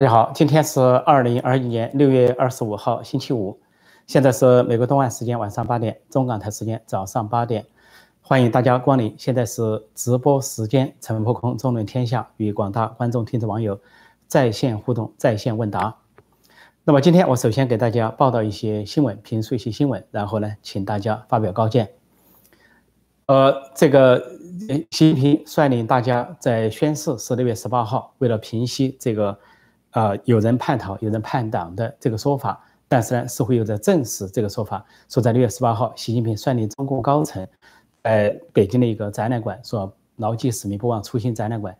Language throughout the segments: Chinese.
大家好，今天是二零二一年六月二十五号，星期五，现在是美国东岸时间晚上八点，中港台时间早上八点，欢迎大家光临。现在是直播时间，乘风破空，纵论天下，与广大观众、听众、网友在线互动、在线问答。那么今天我首先给大家报道一些新闻，评述一些新闻，然后呢，请大家发表高见。呃，这个习近平率领大家在宣誓十六月十八号，为了平息这个。啊，有人叛逃，有人叛党的这个说法，但是呢，似乎又在证实这个说法。说在六月十八号，习近平率领中共高层，在北京的一个展览馆，说牢记使命，不忘初心。展览馆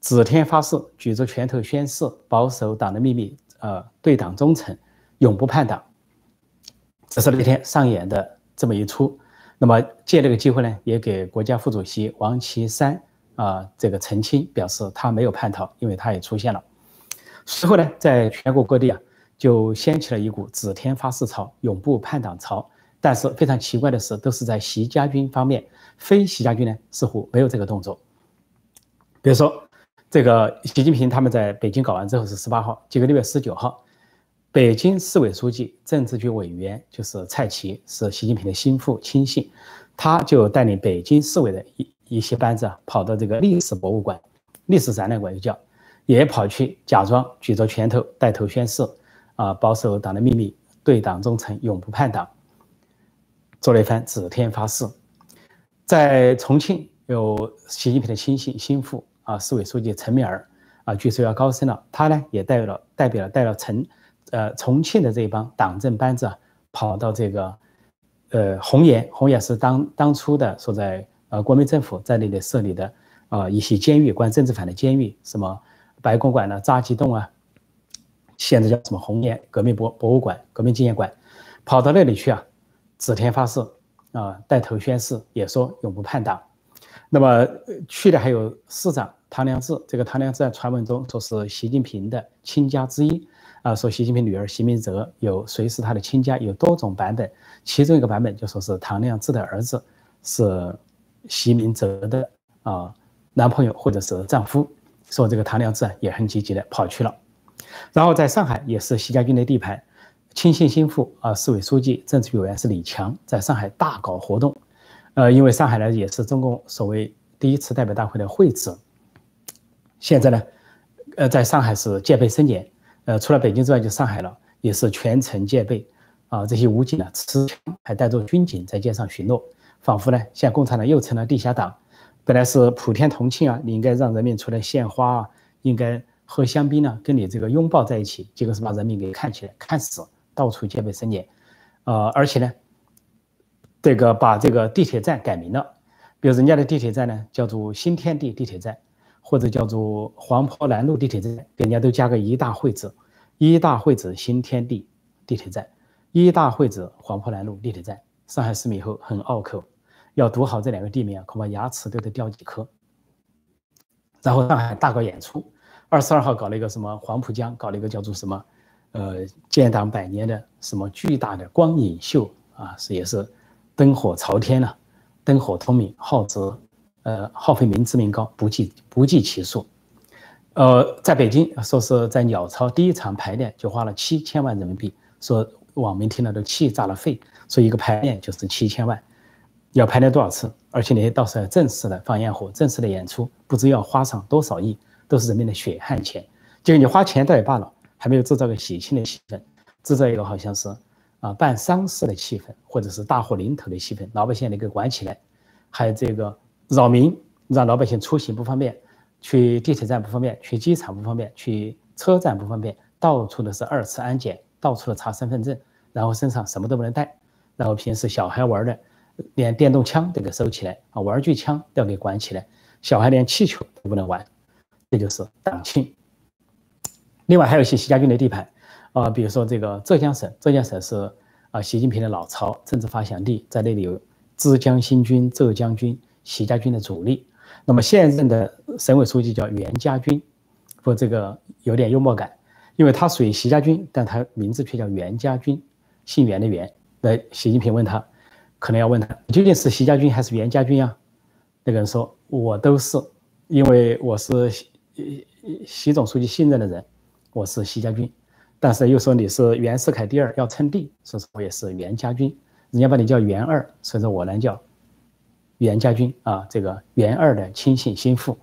指天发誓，举着拳头宣誓，保守党的秘密，呃，对党忠诚，永不叛党。这是那天上演的这么一出。那么借这个机会呢，也给国家副主席王岐山啊这个澄清，表示他没有叛逃，因为他也出现了。随后呢，在全国各地啊，就掀起了一股指天发誓潮、永不叛党潮。但是非常奇怪的是，都是在习家军方面，非习家军呢似乎没有这个动作。比如说，这个习近平他们在北京搞完之后是十八号，结果六月十九号，北京市委书记、政治局委员就是蔡奇，是习近平的心腹亲信，他就带领北京市委的一一些班子啊，跑到这个历史博物馆、历史展览馆，就叫。也跑去假装举着拳头带头宣誓，啊，保守党的秘密，对党忠诚，永不叛党，做了一番指天发誓。在重庆有习近平的亲信心腹啊，市委书记陈敏尔啊，据说要高升了，他呢也代表了代表了带了陈呃重庆的这一帮党政班子啊，跑到这个呃红岩，红岩是当当初的所在呃国民政府在那里设立的啊一些监狱，关政治犯的监狱，什么。白公馆呢？扎基洞啊，现在叫什么红岩革命博博物馆、革命纪念馆，跑到那里去啊，指天发誓啊，带头宣誓，也说永不叛党。那么去的还有市长唐良智，这个唐良智在传闻中说是习近平的亲家之一啊，说习近平女儿习明泽有谁是他的亲家，有多种版本，其中一个版本就说是唐良智的儿子是习明泽的啊男朋友或者是丈夫。说这个唐良智也很积极的跑去了，然后在上海也是习家军的地盘，亲信心腹啊，市委书记、政治委员是李强，在上海大搞活动，呃，因为上海呢也是中共所谓第一次代表大会的会址，现在呢，呃，在上海是戒备森严，呃，除了北京之外就上海了，也是全城戒备，啊，这些武警呢持枪还带着军警在街上巡逻，仿佛呢像共产党又成了地下党。本来是普天同庆啊，你应该让人民出来献花啊，应该喝香槟呢，跟你这个拥抱在一起，结果是把人民给看起来看死，到处戒备森严，呃，而且呢，这个把这个地铁站改名了，比如人家的地铁站呢叫做新天地地铁站，或者叫做黄陂南路地铁站，给人家都加个一大会址，一大会址新天地地铁站，一大会址黄陂南路地铁站，上海市民以后很拗口。要读好这两个地名，恐怕牙齿都得掉几颗。然后上海大搞演出，二十二号搞了一个什么黄浦江，搞了一个叫做什么，呃，建党百年的什么巨大的光影秀啊，是也是灯火朝天了，灯火通明，耗资呃耗费民脂民膏不计不计其数。呃，在北京说是在鸟巢第一场排练就花了七千万人民币，说网民听了都气炸了肺，说一个排练就是七千万。要排练多少次？而且那些到时候正式的放烟火、正式的演出，不知要花上多少亿，都是人民的血汗钱。就你花钱倒也罢了，还没有制造个喜庆的气氛，制造一个好像是啊办丧事的气氛，或者是大祸临头的气氛，老百姓能够管起来，还有这个扰民，让老百姓出行不方便，去地铁站不方便，去机场不方便，去车站不方便，到处都是二次安检，到处的查身份证，然后身上什么都不能带，然后平时小孩玩的。连电动枪都给收起来啊，玩具枪都要给管起来，小孩连气球都不能玩，这就是党庆。另外还有一些习家军的地盘啊，比如说这个浙江省，浙江省是啊习近平的老巢，政治发祥地，在那里有浙江新军、浙江军、习家军的主力。那么现任的省委书记叫袁家军，不这个有点幽默感，因为他属于习家军，但他名字却叫袁家军，姓袁的袁。那习近平问他。可能要问他，究竟是习家军还是袁家军呀？那个人说，我都是，因为我是习习总书记信任的人，我是习家军，但是又说你是袁世凯第二，要称帝，所以说我也是袁家军。人家把你叫袁二，所以说我呢叫袁家军啊，这个袁二的亲信心腹，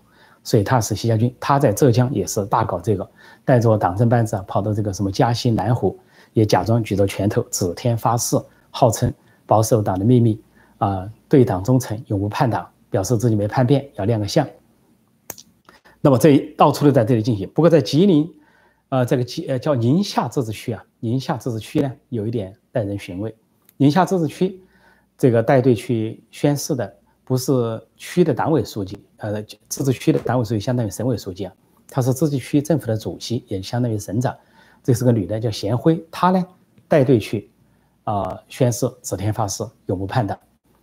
所以他是习家军。他在浙江也是大搞这个，带着党政班子啊，跑到这个什么嘉兴南湖，也假装举着拳头，指天发誓，号称保守党的秘密啊，对党忠诚，永不叛党，表示自己没叛变，要亮个相。那么这到处都在这里进行。不过在吉林，呃，这个吉呃叫宁夏自治区啊，宁夏自治区呢有一点耐人寻味。宁夏自治区这个带队去宣誓的不是区的党委书记，呃，自治区的党委书记相当于省委书记啊，他是自治区政府的主席，也相当于省长。这是个女的，叫贤辉，她呢带队去啊宣誓，指天发誓，永不叛党。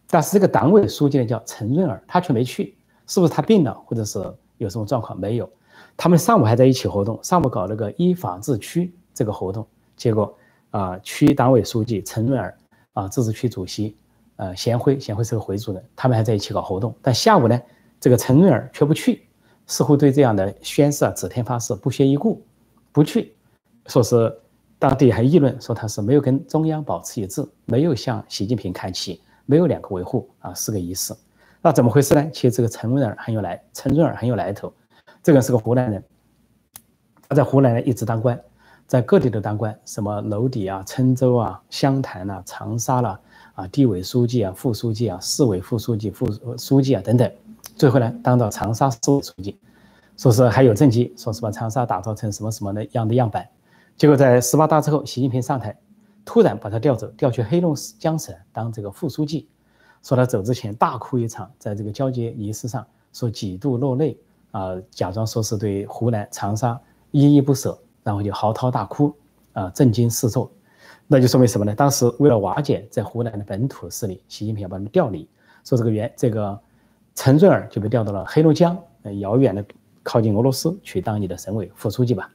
但是这个党委书记呢叫陈润儿，他却没去，是不是他病了，或者是？有什么状况没有？他们上午还在一起活动，上午搞那个依法治区这个活动，结果啊，区党委书记陈润儿啊，自治区主席呃贤辉，贤辉是个回族人，他们还在一起搞活动。但下午呢，这个陈润儿却不去，似乎对这样的宣誓啊、指天发誓不屑一顾，不去，说是当地还议论说他是没有跟中央保持一致，没有向习近平看齐，没有两个维护啊，是个仪式。那怎么回事呢？其实这个陈润儿很有来，陈润儿很有来头。这个人是个湖南人，他在湖南呢一直当官，在各地都当官，什么娄底啊、郴州啊、湘潭啊、长沙啦，啊，地委书记啊、副书记啊、市委副书记、副书记啊等等，最后呢当到长沙市委书记，说是还有政绩，说是把长沙打造成什么什么的样的样板。结果在十八大之后，习近平上台，突然把他调走，调去黑龙江省当这个副书记。说他走之前大哭一场，在这个交接仪式上说几度落泪啊，假装说是对湖南长沙依依不舍，然后就嚎啕大哭啊，震惊四座。那就说明什么呢？当时为了瓦解在湖南的本土势力，习近平要把他们调离，说这个原这个陈润儿就被调到了黑龙江，呃遥远的靠近俄罗斯去当你的省委副书记吧。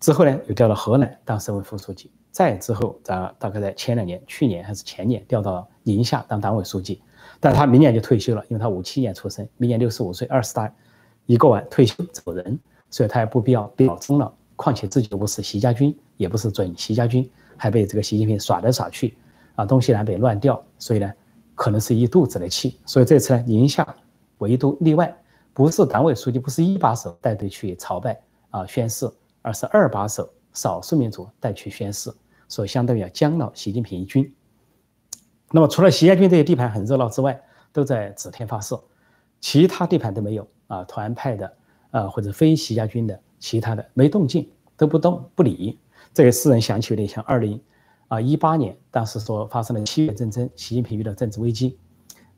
之后呢，又调到河南当省委副书记。再之后，咱大概在前两年，去年还是前年调到宁夏当党委书记，但他明年就退休了，因为他五七年出生，明年六十五岁，二十大一过完退休走人，所以他也不必要表忠了。况且自己又不是习家军，也不是准习家军，还被这个习近平耍来耍去，啊，东西南北乱调，所以呢，可能是一肚子的气。所以这次呢，宁夏唯独例外，不是党委书记，不是一把手带队去朝拜啊宣誓，而是二把手。少数民族带去宣誓，所以相当于要将了习近平一军。那么除了习家军这些地盘很热闹之外，都在指天发誓，其他地盘都没有啊。团派的啊或者非习家军的其他的没动静，都不动不理。这个使人想起有点像二零啊一八年，当时说发生了七月政争，习近平遇到政治危机，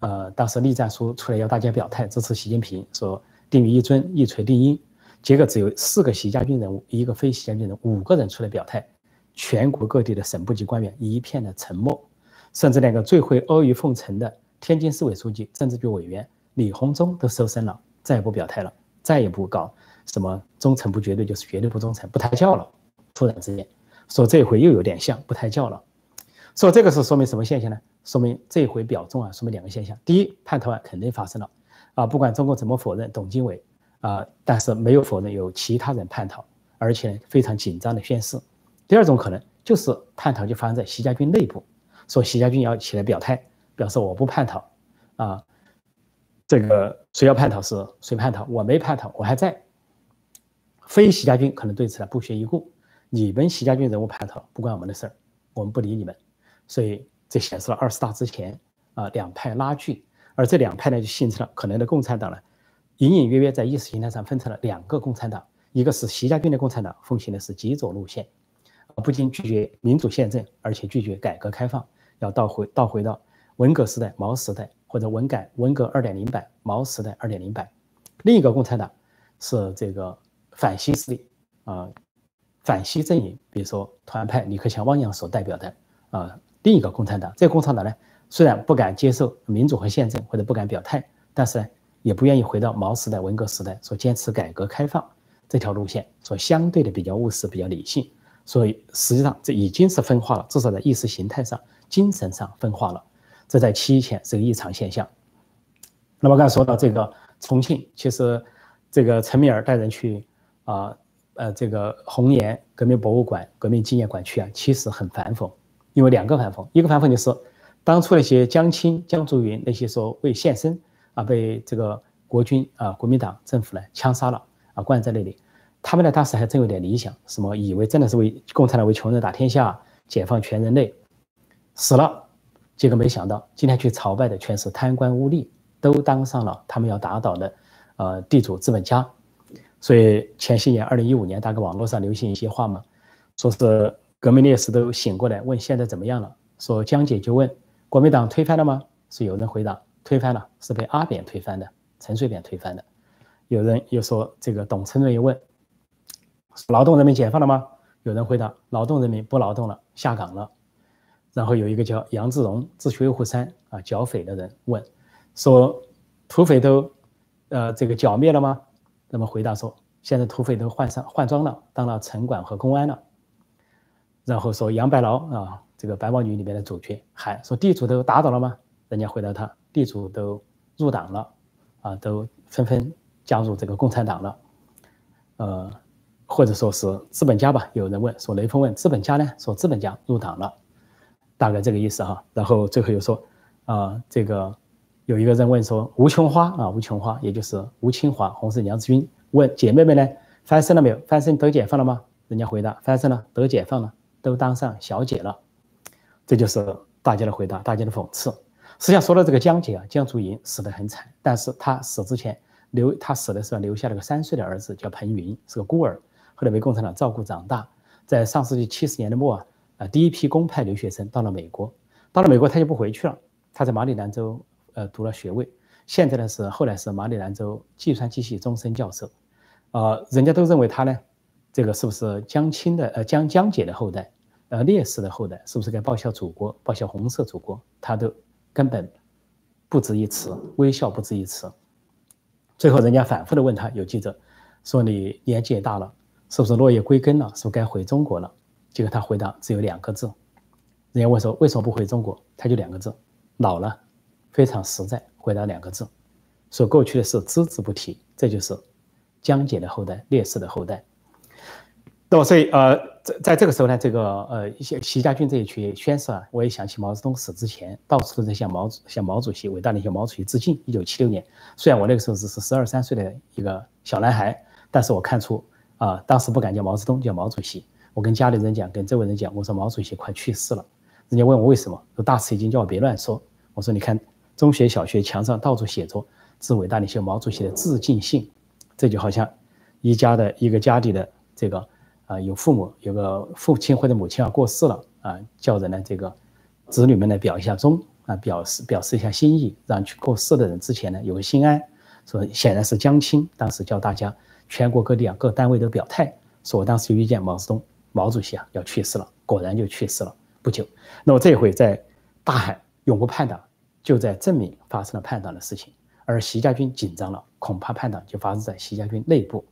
呃，当时栗战书出来要大家表态支持习近平，说定于一尊，一锤定音。结果只有四个习家军人物，一个非习家军人，五个人出来表态，全国各地的省部级官员一片的沉默，甚至连个最会阿谀奉承的天津市委书记、政治局委员李鸿忠都收身了，再也不表态了，再也不搞什么忠诚不绝对就是绝对不忠诚，不抬轿了。突然之间说这回又有点像不抬轿了，说这个是说明什么现象呢？说明这回表忠啊，说明两个现象：第一，叛逃案肯定发生了啊，不管中国怎么否认，董经纬。啊，但是没有否认有其他人叛逃，而且非常紧张的宣誓。第二种可能就是叛逃就发生在习家军内部，说习家军要起来表态，表示我不叛逃。啊，这个谁要叛逃是谁叛逃，我没叛逃，我还在。非习家军可能对此呢不屑一顾，你们习家军人物叛逃不关我们的事儿，我们不理你们。所以这显示了二十大之前啊两派拉锯，而这两派呢就形成了可能的共产党呢。隐隐约约在意识形态上分成了两个共产党，一个是习家军的共产党，奉行的是极左路线，不仅拒绝民主宪政，而且拒绝改革开放，要倒回倒回到文革时代、毛时代或者文改文革二点零版、毛时代二点零版。另一个共产党是这个反西势力啊，反西阵营，比如说团派李克强、汪洋所代表的啊另一个共产党。这个共产党呢，虽然不敢接受民主和宪政或者不敢表态，但是呢。也不愿意回到毛时代、文革时代，说坚持改革开放这条路线，说相对的比较务实、比较理性。所以实际上这已经是分化了，至少在意识形态上、精神上分化了。这在七一前是个异常现象。那么刚才说到这个重庆，其实这个陈敏尔带人去啊呃这个红岩革命博物馆、革命纪念馆去啊，其实很反讽，因为两个反讽，一个反讽就是当初那些江青、江竹云那些说为献身啊，被这个国军啊、国民党政府呢枪杀了啊，关在那里，他们呢当时还真有点理想，什么以为真的是为共产党为穷人打天下、解放全人类，死了，结果没想到今天去朝拜的全是贪官污吏，都当上了他们要打倒的呃地主资本家。所以前些年，二零一五年，大概网络上流行一些话嘛，说是革命烈士都醒过来，问现在怎么样了？说江姐就问国民党推翻了吗？是有人回答推翻了，是被阿扁推翻的，陈水扁推翻的。有人又说这个董承瑞又问劳动人民解放了吗？有人回答劳动人民不劳动了，下岗了。然后有一个叫杨志荣，秩序维护三啊剿匪的人问说土匪都呃这个剿灭了吗？那么回答说，现在土匪都换上换装了，当了城管和公安了。然后说杨白劳啊，这个白毛女里面的主角喊说地主都打倒了吗？人家回答他，地主都入党了，啊，都纷纷加入这个共产党了。呃，或者说是资本家吧？有人问说雷锋问资本家呢？说资本家入党了，大概这个意思哈。然后最后又说啊，这个。有一个人问说：“吴琼花啊，吴琼花，也就是吴清华，红色娘子军，问姐妹们呢，翻身了没有？翻身得解放了吗？人家回答：翻身了，得解放了，都当上小姐了。这就是大家的回答，大家的讽刺。实际上说到这个江姐啊，江竹营死得很惨，但是她死之前留，她死的时候留下了个三岁的儿子，叫彭云，是个孤儿，后来被共产党照顾长大。在上世纪七十年的末啊，啊，第一批公派留学生到了美国，到了美国他就不回去了，他在马里兰州。呃，读了学位，现在呢是后来是马里兰州计算机系终身教授，呃，人家都认为他呢，这个是不是江青的呃江江姐的后代，呃烈士的后代，是不是该报效祖国，报效红色祖国？他都根本不值一词，微笑不值一词。最后人家反复的问他，有记者说你年纪也大了，是不是落叶归根了，是不是该回中国了？结果他回答只有两个字，人家问说为什么不回中国，他就两个字，老了。非常实在，回答两个字，说过去的事只字不提，这就是江姐的后代，烈士的后代。那么，所以呃，在在这个时候呢，这个呃，习习家军这一群宣誓啊，我也想起毛泽东死之前，到处都在向毛向毛主席伟大领袖毛主席致敬。一九七六年，虽然我那个时候只是十二三岁的一个小男孩，但是我看出啊，当时不敢叫毛泽东，叫毛主席。我跟家里人讲，跟周围人讲，我说毛主席快去世了。人家问我为什么，说大吃一惊，叫我别乱说。我说你看。中学、小学墙上到处写着致伟大领袖毛主席的致敬信，这就好像一家的一个家里的这个啊，有父母有个父亲或者母亲要过世了啊，叫人呢这个子女们呢表一下忠啊，表示表示一下心意，让去过世的人之前呢有个心安。说显然是江青当时叫大家全国各地啊各单位都表态，说我当时遇见毛泽东毛主席啊要去世了，果然就去世了不久。那么这回在大喊永不叛党。就在证明发生了叛党的事情，而习家军紧张了，恐怕叛党就发生在习家军内部。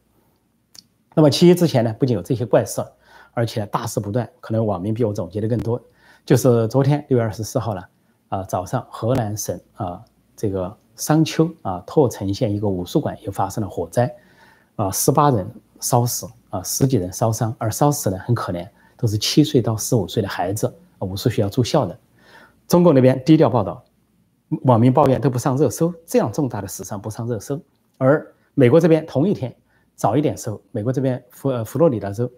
那么七一之前呢，不仅有这些怪事，而且大事不断。可能网民比我总结的更多。就是昨天六月二十四号呢，啊，早上河南省啊这个商丘啊拓城县一个武术馆又发生了火灾，啊，十八人烧死，啊，十几人烧伤，而烧死的很可怜，都是七岁到十五岁的孩子，武术学校住校的。中共那边低调报道。网民抱怨都不上热搜，这样重大的死伤不上热搜。而美国这边同一天早一点收，美国这边佛呃佛罗里达州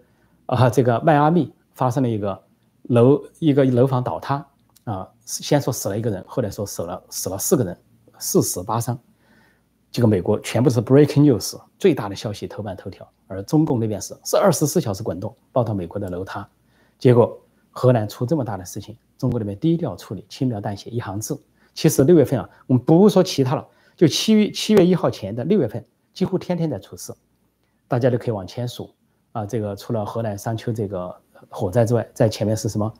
啊这个迈阿密发生了一个楼一个楼房倒塌啊，先说死了一个人，后来说死了死了四个人，四死八伤。这个美国全部是 breaking news 最大的消息头版头条，而中共那边是是二十四小时滚动报道美国的楼塌，结果河南出这么大的事情，中国那边低调处理，轻描淡写一行字。其实六月份啊，我们不说其他了，就七月七月一号前的六月份，几乎天天在出事，大家都可以往前数啊。这个除了河南商丘这个火灾之外，在前面是什么？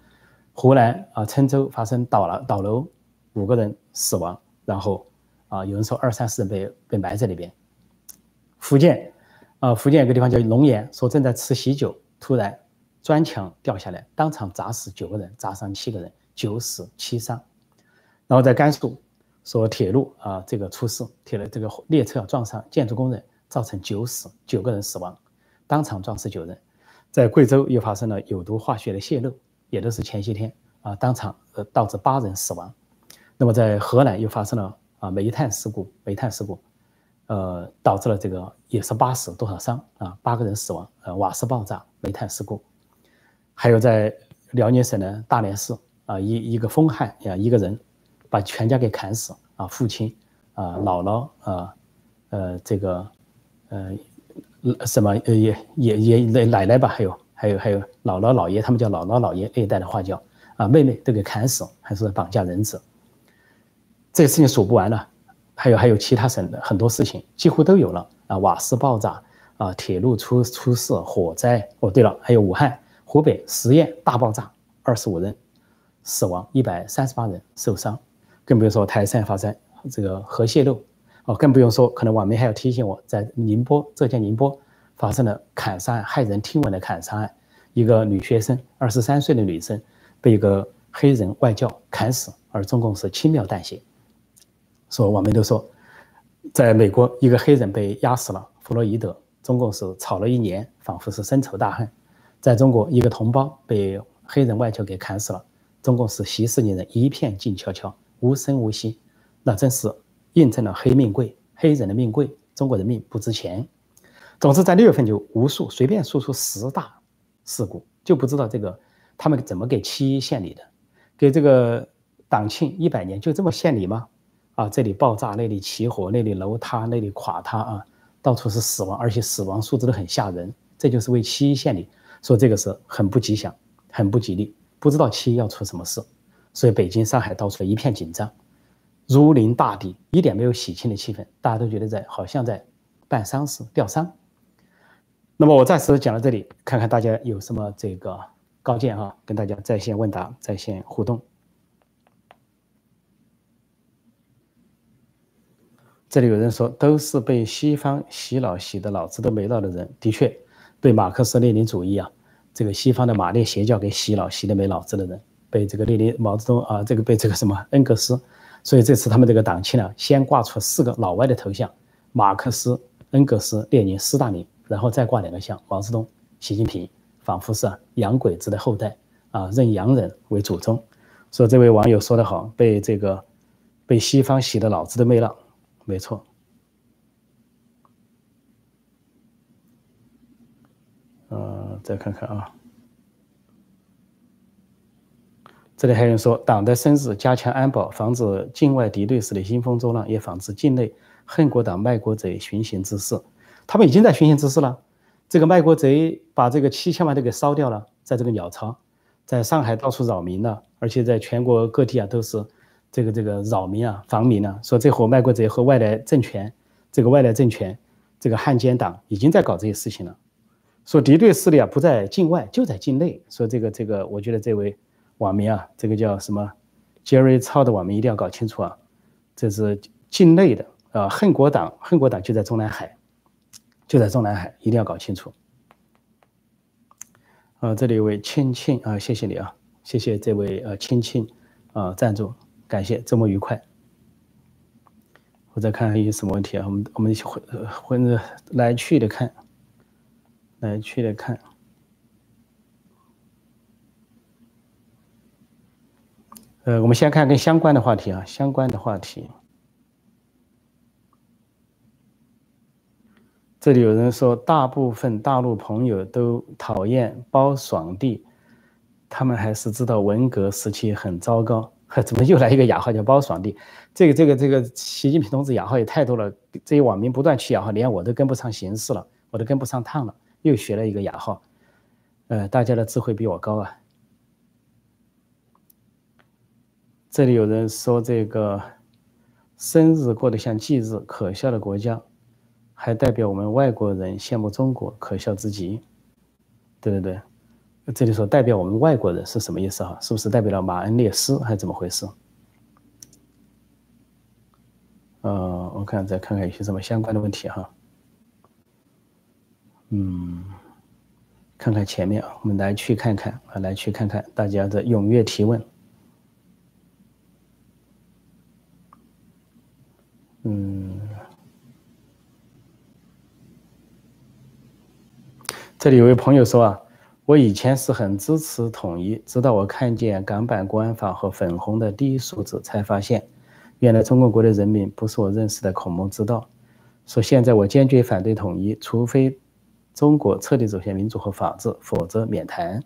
湖南啊郴州发生倒了倒楼，五个人死亡，然后啊有人说二三十人被被埋在里边。福建啊福建有个地方叫龙岩，说正在吃喜酒，突然砖墙掉下来，当场砸死九个人，砸伤七个人，九死七伤。然后在甘肃说铁路啊，这个出事，铁路这个列车撞上建筑工人，造成九死九个人死亡。当场撞死九人。在贵州又发生了有毒化学的泄漏，也都是前些天啊，当场呃导致八人死亡。那么在河南又发生了啊煤炭事故，煤炭事故，呃导致了这个也是八死多少伤啊，八个人死亡，呃瓦斯爆炸，煤炭事故。还有在辽宁省的大连市啊，一一个疯汉呀，一个人把全家给砍死啊，父亲啊，姥姥啊，呃这个呃什么呃也也也奶奶吧，还有还有还有姥姥姥爷，他们叫姥姥姥爷那一代的话叫啊，妹妹都给砍死，还是绑架人质。这个事情数不完了，还有还有其他省的很多事情几乎都有了啊，瓦斯爆炸啊，铁路出出事，火灾。哦，对了，还有武汉、湖北十堰大爆炸，二十五人死亡，一百三十八人受伤，更不用说台山发生这个核泄漏，哦，更不用说可能网民还要提醒我在宁波浙江宁波发生了砍杀案，骇人听闻的砍杀案，一个女学生，二十三岁的女生被一个黑人外教砍死，而中共是轻描淡写。说网民都说，在美国一个黑人被压死了，弗洛伊德，中共是吵了一年，仿佛是深仇大恨；在中国一个同胞被黑人外教给砍死了，中共是息事宁人，一片静悄悄，无声无息。那真是印证了黑命贵，黑人的命贵，中国人命不值钱。总之，在六月份就无数随便说出十大事故，就不知道这个他们怎么给七一献礼的，给这个党庆一百年就这么献礼吗？啊，这里爆炸，那里起火，那里楼塌，那里垮塌啊，到处是死亡，而且死亡数字都很吓人。这就是为七一献礼，说这个是很不吉祥，很不吉利，不知道七一要出什么事。所以北京、上海到处一片紧张，如临大敌，一点没有喜庆的气氛，大家都觉得在好像在办丧事、吊丧。那么我暂时讲到这里，看看大家有什么这个高见哈，跟大家在线问答、在线互动。这里有人说，都是被西方洗脑洗的脑子都没了的人，的确，被马克思列宁主义啊，这个西方的马列邪教给洗脑洗的没脑子的人，被这个列宁、毛泽东啊，这个被这个什么恩格斯，所以这次他们这个党庆呢，先挂出四个老外的头像，马克思、恩格斯、列宁、斯大林，然后再挂两个像毛泽东、习近平，仿佛是洋鬼子的后代啊，认洋人为祖宗。说这位网友说得好，被这个被西方洗的脑子都没了。没错，呃，再看看啊，这里还有人说，党的生日加强安保，防止境外敌对势力兴风作浪，也防止境内恨国党卖国贼寻衅滋事。他们已经在寻衅滋事了。这个卖国贼把这个七千万都给烧掉了，在这个鸟巢，在上海到处扰民了，而且在全国各地啊都是。这个这个扰民啊，防民啊，说这伙卖国贼和外来政权，这个外来政权，这个汉奸党已经在搞这些事情了。说敌对势力啊不在境外，就在境内。说这个这个，我觉得这位网民啊，这个叫什么 Jerry 超的网民一定要搞清楚啊，这是境内的啊，恨国党，恨国党就在中南海，就在中南海，一定要搞清楚。啊，这里有位青青啊，谢谢你啊，谢谢这位呃青青啊赞助。感谢，周末愉快。我再看看有什么问题啊？我们我们混混着来去的看，来去的看。呃，我们先看跟相关的话题啊，相关的话题。这里有人说，大部分大陆朋友都讨厌包爽地，他们还是知道文革时期很糟糕。怎么又来一个雅号叫包爽地？这个这个这个，习近平同志雅号也太多了，这些网民不断取雅号，连我都跟不上形势了，我都跟不上趟了，又学了一个雅号。呃，大家的智慧比我高啊。这里有人说这个生日过得像忌日，可笑的国家，还代表我们外国人羡慕中国，可笑之极。对对对。这里说代表我们外国人是什么意思哈？是不是代表了马恩列斯还是怎么回事？呃，我看再看看有些什么相关的问题哈。嗯，看看前面啊，我们来去看看啊，来去看看大家的踊跃提问。嗯。这里有位朋友说啊，我以前是很支持统一，直到我看见港版国安法和粉红的第一数字，才发现，原来中国国的人民不是我认识的孔孟之道。说现在我坚决反对统一，除非中国彻底走向民主和法治，否则免谈。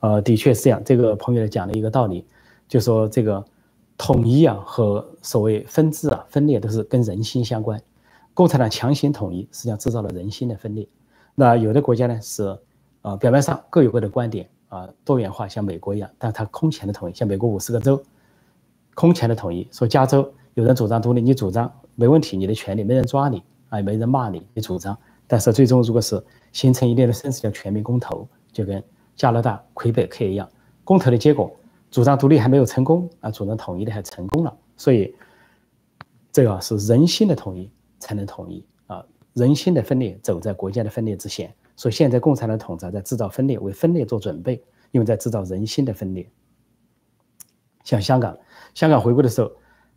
呃，的确是这样。这个朋友讲了一个道理，就说这个统一啊和所谓分治啊分裂都是跟人心相关。共产党强行统一，实际上制造了人心的分裂。那有的国家呢是，呃，表面上各有各的观点啊，多元化，像美国一样，但它空前的统一，像美国五十个州，空前的统一。说加州有人主张独立，你主张没问题，你的权利没人抓你。啊，没人骂你，你主张，但是最终如果是形成一定的声势，叫全民公投，就跟加拿大魁北克一样，公投的结果，主张独立还没有成功啊，主张统一的还成功了，所以这个是人心的统一才能统一啊，人心的分裂走在国家的分裂之前，所以现在共产党统治在制造分裂，为分裂做准备，因为在制造人心的分裂。像香港，香港回归的时候，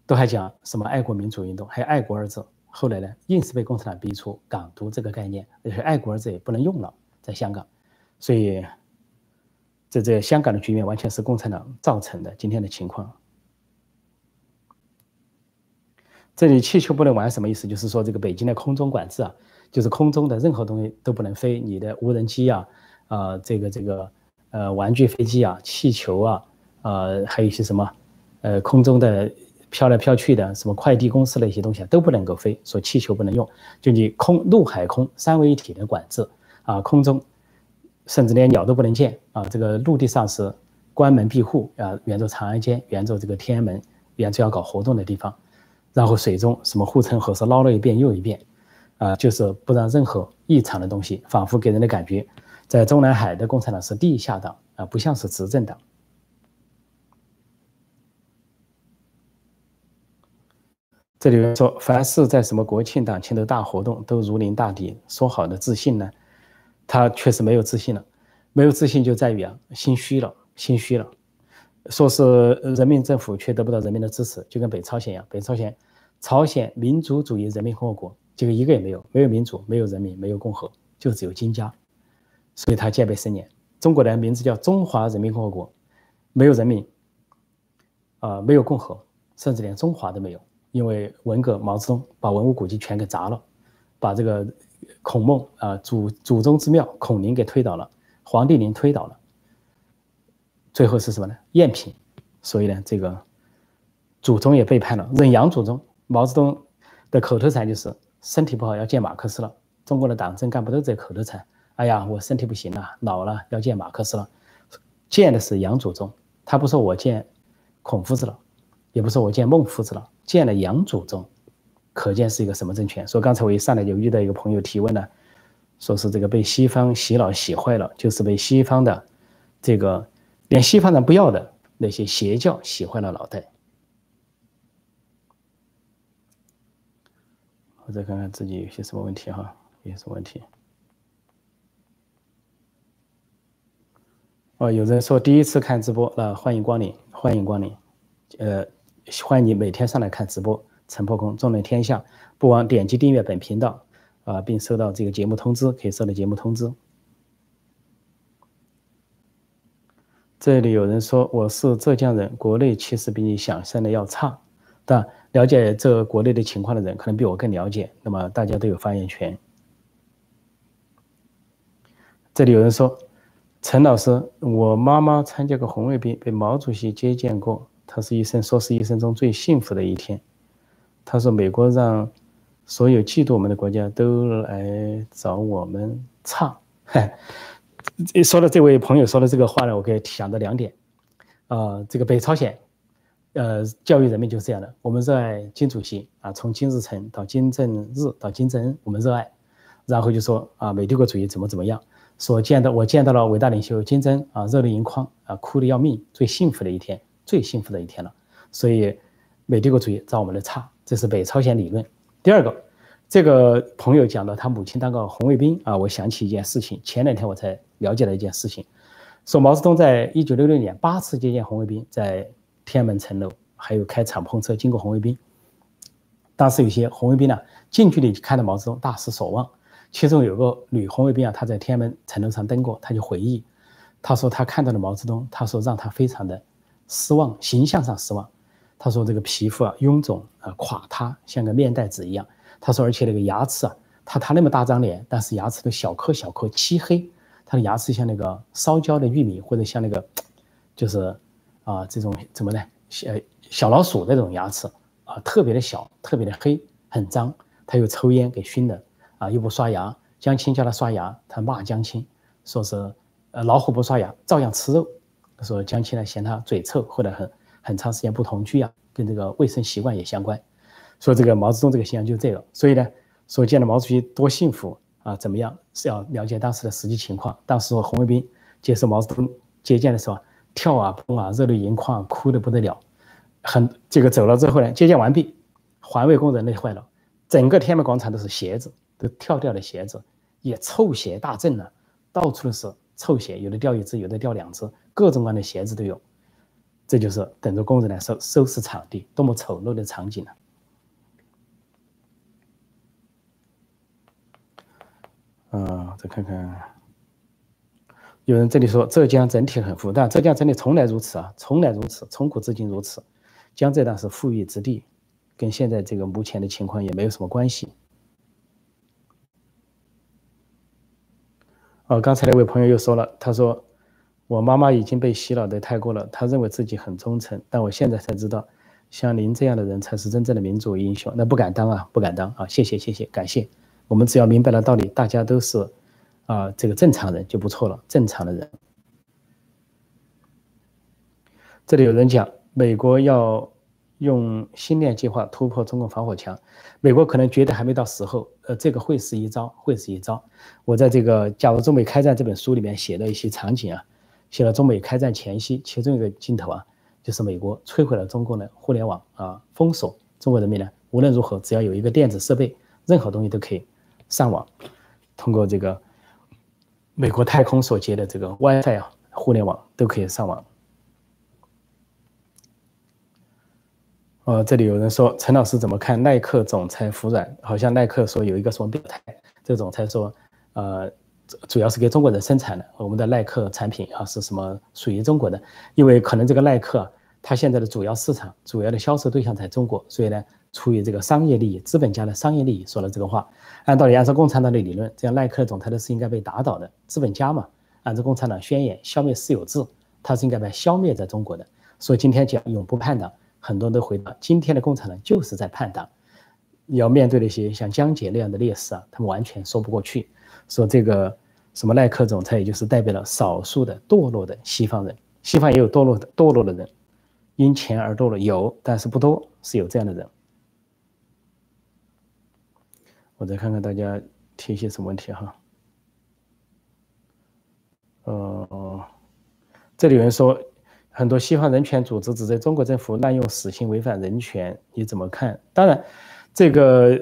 都还讲什么爱国民主运动，还有爱国二字。后来呢，硬是被共产党逼出港独这个概念，而且爱国二字也不能用了，在香港，所以这这香港的局面完全是共产党造成的今天的情况。这里气球不能玩什么意思？就是说这个北京的空中管制啊，就是空中的任何东西都不能飞，你的无人机啊，啊这个这个呃玩具飞机啊，气球啊，啊还有一些什么呃空中的。飘来飘去的什么快递公司的一些东西啊都不能够飞，说气球不能用，就你空陆海空三位一体的管制啊，空中甚至连鸟都不能见啊，这个陆地上是关门闭户啊，沿着长安街，沿着这个天安门，沿着要搞活动的地方，然后水中什么护城河是捞了一遍又一遍啊，就是不让任何异常的东西，仿佛给人的感觉，在中南海的共产党是地下党啊，不像是执政党。这里面说，凡是在什么国庆档庆的大活动，都如临大敌。说好的自信呢？他确实没有自信了。没有自信就在于啊，心虚了，心虚了。说是人民政府却得不到人民的支持，就跟北朝鲜一样。北朝鲜，朝鲜民主主义人民共和国，结果一个也没有，没有民主，没有人民，没有共和，就只有金家。所以他戒备森严。中国的名字叫中华人民共和国，没有人民，啊，没有共和，甚至连中华都没有。因为文革，毛泽东把文物古迹全给砸了，把这个孔孟啊祖祖宗之庙孔陵给推倒了，黄帝陵推倒了，最后是什么呢？赝品。所以呢，这个祖宗也背叛了，认杨祖宗。毛泽东的口头禅就是身体不好要见马克思了。中国的党政干部都这口头禅。哎呀，我身体不行了，老了要见马克思了，见的是杨祖宗，他不说我见孔夫子了。也不说我见孟夫子了，见了杨祖宗，可见是一个什么政权？所以刚才我一上来就遇到一个朋友提问呢，说是这个被西方洗脑洗坏了，就是被西方的这个连西方人不要的那些邪教洗坏了脑袋。我再看看自己有些什么问题哈，有些什么问题？哦，有人说第一次看直播，那欢迎光临，欢迎光临，呃。欢迎你每天上来看直播，陈破空，纵论天下，不枉点击订阅本频道，啊，并收到这个节目通知，可以收到节目通知。这里有人说我是浙江人，国内其实比你想象的要差，但了解这国内的情况的人可能比我更了解，那么大家都有发言权。这里有人说，陈老师，我妈妈参加过红卫兵，被毛主席接见过。她是一生说是一生中最幸福的一天。他说：“美国让所有嫉妒我们的国家都来找我们唱。”嗨，说的这位朋友说的这个话呢，我可以想到两点。啊，这个北朝鲜，呃，教育人民就是这样的。我们热爱金主席啊，从金日成到金正日到金正恩，我们热爱。然后就说啊，美帝国主义怎么怎么样？说见到我见到了伟大领袖金正啊，热泪盈眶啊，哭的要命，最幸福的一天。最幸福的一天了，所以美帝国主义找我们的茬，这是北朝鲜理论。第二个，这个朋友讲到他母亲当个红卫兵啊，我想起一件事情，前两天我才了解了一件事情，说毛泽东在一九六六年八次接见红卫兵，在天安门城楼，还有开敞篷车经过红卫兵，当时有些红卫兵呢近距离看到毛泽东大失所望，其中有个女红卫兵啊，她在天安门城楼上登过，她就回忆，她说她看到了毛泽东，她说让她非常的失望，形象上失望。他说这个皮肤啊臃肿啊垮塌，像个面袋子一样。他说而且那个牙齿啊，他他那么大张脸，但是牙齿都小颗小颗漆黑，他的牙齿像那个烧焦的玉米，或者像那个就是啊这种怎么呢？小小老鼠那种牙齿啊，特别的小，特别的黑，很脏。他又抽烟给熏的。啊，又不刷牙，江青叫他刷牙，他骂江青，说是呃老虎不刷牙照样吃肉，说江青呢嫌他嘴臭，后来很很长时间不同居啊，跟这个卫生习惯也相关，说这个毛泽东这个形象就这个，所以呢，说见了毛主席多幸福啊，怎么样是要了解当时的实际情况，当时红卫兵接受毛泽东接见的时候，跳啊蹦啊，热泪盈眶，哭的不得了，很这个走了之后呢，接见完毕，环卫工人累坏了，整个天安门广场都是鞋子。都跳掉的鞋子，也臭鞋大阵了，到处都是臭鞋，有的掉一只，有的掉两只，各种各样的鞋子都有。这就是等着工人来收收拾场地，多么丑陋的场景啊！啊，再看看，有人这里说浙江整体很富，但浙江整体从来如此啊，从来如此，从古至今如此。江浙当是富裕之地，跟现在这个目前的情况也没有什么关系。哦，刚才那位朋友又说了，他说我妈妈已经被洗脑的太过了，她认为自己很忠诚，但我现在才知道，像您这样的人才是真正的民主英雄。那不敢当啊，不敢当啊！谢谢谢谢，感谢。我们只要明白了道理，大家都是啊这个正常人就不错了，正常的人。这里有人讲，美国要。用星链计划突破中共防火墙，美国可能觉得还没到时候，呃，这个会是一招，会是一招。我在这个《假如中美开战》这本书里面写了一些场景啊，写了中美开战前夕，其中一个镜头啊，就是美国摧毁了中共的互联网啊，封锁中国人民呢，无论如何，只要有一个电子设备，任何东西都可以上网，通过这个美国太空所接的这个 WiFi 啊，互联网都可以上网。呃，这里有人说陈老师怎么看耐克总裁服软？好像耐克说有一个什么表态，这个总裁说，呃，主要是给中国人生产的，我们的耐克产品啊是什么属于中国的？因为可能这个耐克它现在的主要市场、主要的销售对象在中国，所以呢，出于这个商业利益、资本家的商业利益说了这个话。按道理，按照共产党的理论，这样耐克总裁的是应该被打倒的，资本家嘛，按照共产党宣言消灭私有制，他是应该被消灭在中国的。所以今天讲永不叛党。很多人都回答，今天的共产党就是在叛党，要面对那些像江姐那样的烈士啊，他们完全说不过去。说这个什么耐克总裁，也就是代表了少数的堕落的西方人，西方也有堕落的堕落的人，因钱而堕落有，但是不多，是有这样的人。我再看看大家提一些什么问题哈。呃，这里有人说。很多西方人权组织指责中国政府滥用死刑违反人权，你怎么看？当然，这个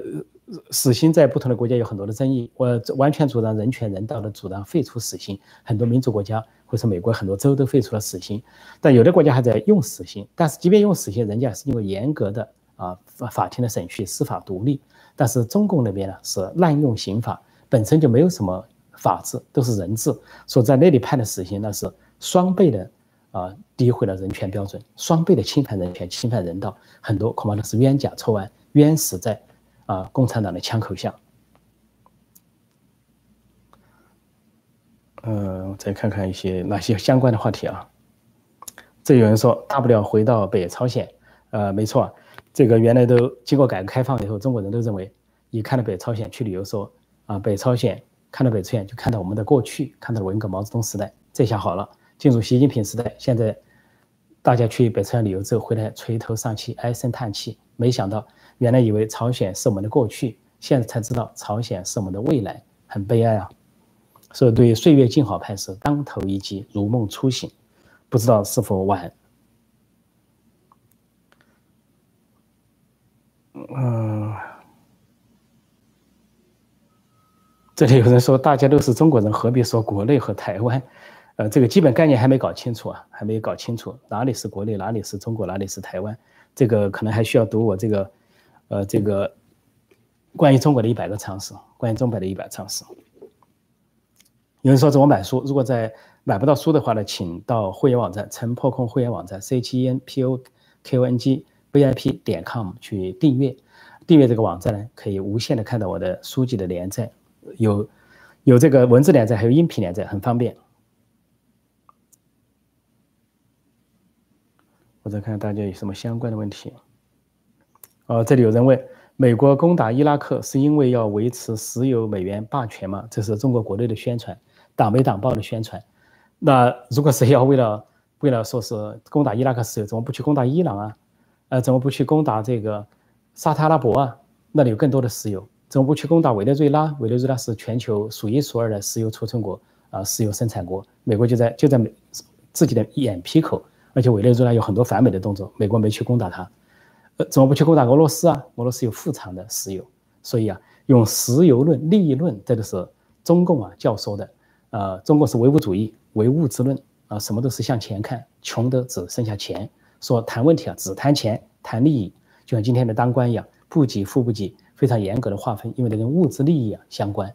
死刑在不同的国家有很多的争议。我完全主张人权人道的主张废除死刑。很多民主国家或者美国很多州都废除了死刑，但有的国家还在用死刑。但是即便用死刑，人家是因为严格的啊法法庭的审讯，司法独立。但是中共那边呢是滥用刑法，本身就没有什么法治，都是人治，所以在那里判的死刑那是双倍的。啊，诋毁了人权标准，双倍的侵犯人权、侵犯人道，很多恐怕都是冤假错案，冤死在啊共产党的枪口下。嗯，再看看一些哪些相关的话题啊。这有人说，大不了回到北朝鲜。呃，没错，这个原来都经过改革开放以后，中国人都认为，一看到北朝鲜去旅游，说啊，北朝鲜看到北朝鲜就看到我们的过去，看到文革毛泽东时代，这下好了。进入习近平时代，现在大家去北朝鲜旅游之后回来垂头丧气、唉声叹气。没想到，原来以为朝鲜是我们的过去，现在才知道朝鲜是我们的未来，很悲哀啊！所以，对岁月静好拍摄当头一击，如梦初醒，不知道是否晚。嗯，这里有人说，大家都是中国人，何必说国内和台湾？呃，这个基本概念还没搞清楚啊，还没搞清楚哪里是国内，哪里是中国，哪里是台湾，这个可能还需要读我这个，呃，这个关于中国的一百个常识，关于中国的一百常识。有人说怎么买书？如果在买不到书的话呢，请到会员网站陈破空会员网站 c h e n p o k o n g v i p 点 com 去订阅。订阅这个网站呢，可以无限的看到我的书籍的连载，有有这个文字连载，还有音频连载，很方便。我再看大家有什么相关的问题。呃，这里有人问：美国攻打伊拉克是因为要维持石油美元霸权吗？这是中国国内的宣传，党媒党报的宣传。那如果是要为了为了说是攻打伊拉克石油，怎么不去攻打伊朗啊？呃，怎么不去攻打这个沙特阿拉伯啊？那里有更多的石油，怎么不去攻打委内瑞拉？委内瑞拉是全球数一数二的石油储存国啊，石油生产国。美国就在就在美自己的眼皮口，而且委内瑞拉有很多反美的动作，美国没去攻打它。呃，怎么不去攻打俄罗斯啊？俄罗斯有副厂的石油，所以啊，用石油论、利益论，这个是中共啊教唆的。呃，中国是唯物主义。唯物之论啊，什么都是向前看，穷的只剩下钱。说谈问题啊，只谈钱，谈利益，就像今天的当官一样，不给富不给，非常严格的划分，因为这跟物质利益啊相关。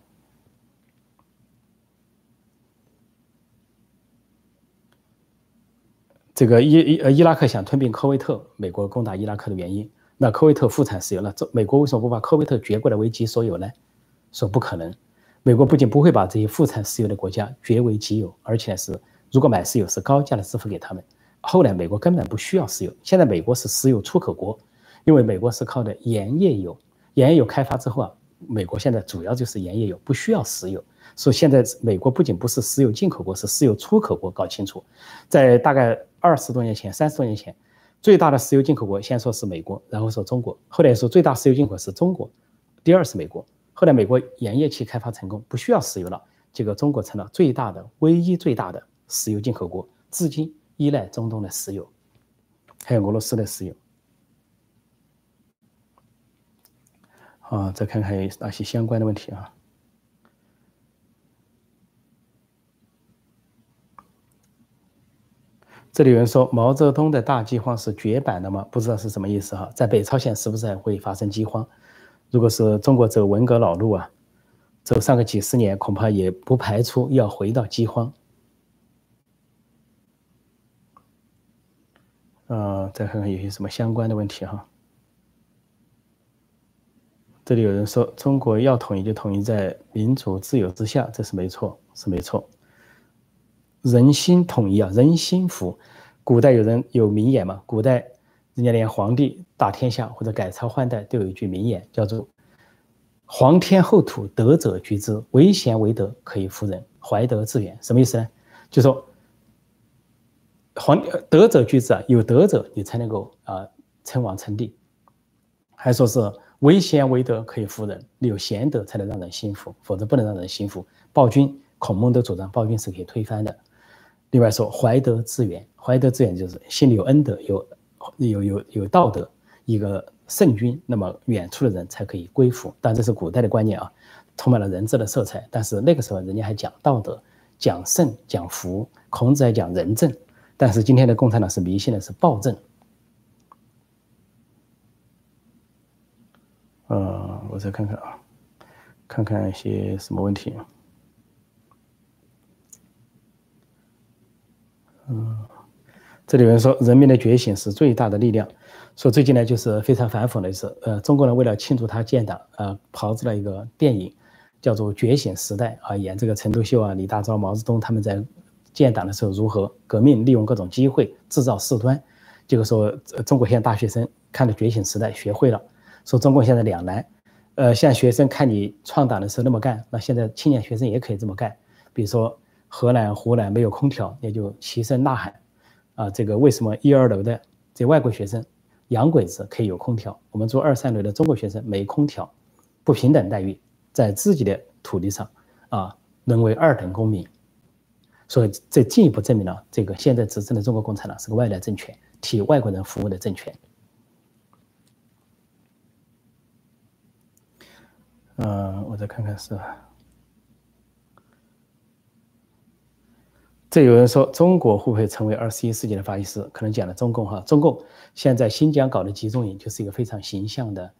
这个伊伊呃伊拉克想吞并科威特，美国攻打伊拉克的原因，那科威特富产石油，那这美国为什么不把科威特绝过来为己所有呢？说不可能。美国不仅不会把这些富产石油的国家绝为己有，而且是如果买石油是高价的支付给他们。后来美国根本不需要石油，现在美国是石油出口国，因为美国是靠的盐业油，盐业油开发之后啊，美国现在主要就是盐业油，不需要石油。所以现在美国不仅不是石油进口国，是石油出口国。搞清楚，在大概二十多年前、三十多年前，最大的石油进口国先说是美国，然后说中国，后来说最大石油进口是中国，第二是美国。后来美国盐业期开发成功，不需要石油了，结果中国成了最大的、唯一最大的石油进口国，至今依赖中东的石油，还有俄罗斯的石油。好，再看看有哪些相关的问题啊？这里有人说毛泽东的大饥荒是绝版的吗？不知道是什么意思哈？在北朝鲜是不是还会发生饥荒？如果是中国走文革老路啊，走上个几十年，恐怕也不排除要回到饥荒。呃，再看看有些什么相关的问题哈。这里有人说，中国要统一就统一在民主自由之下，这是没错，是没错。人心统一啊，人心服。古代有人有名言嘛？古代。人家连皇帝打天下或者改朝换代都有一句名言，叫做“皇天厚土，德者居之，唯贤为德，可以服人，怀德自远”。什么意思呢？就说皇德者居之啊，有德者你才能够啊称王称帝，还说是唯贤为德，可以服人，你有贤德才能让人心服，否则不能让人心服。暴君孔孟都主张暴君是可以推翻的。另外说怀德自远，怀德自远就是心里有恩德有。有有有道德，一个圣君，那么远处的人才可以归附。但这是古代的观念啊，充满了人治的色彩。但是那个时候人家还讲道德，讲圣，讲福。孔子还讲仁政，但是今天的共产党是迷信的，是暴政。呃，我再看看啊，看看一些什么问题。嗯。这里有人说，人民的觉醒是最大的力量。说最近呢，就是非常反讽的是，呃，中国人为了庆祝他建党，呃，炮制了一个电影，叫做《觉醒时代》啊，演这个陈独秀啊、李大钊、毛泽东他们在建党的时候如何革命，利用各种机会制造事端。结果说，中国现在大学生看了《觉醒时代》学会了，说中国现在两难，呃，像学生看你创党的时候那么干，那现在青年学生也可以这么干。比如说，河南、湖南没有空调，也就齐声呐喊。啊，这个为什么一二楼的这外国学生洋鬼子可以有空调？我们住二三楼的中国学生没空调，不平等待遇，在自己的土地上啊，沦为二等公民。所以这进一步证明了，这个现在执政的中国共产党是个外来政权，替外国人服务的政权。嗯，我再看看是。这有人说，中国会不会成为二十一世纪的法西斯？可能讲了中共哈，中共现在新疆搞的集中营就是一个非常形象的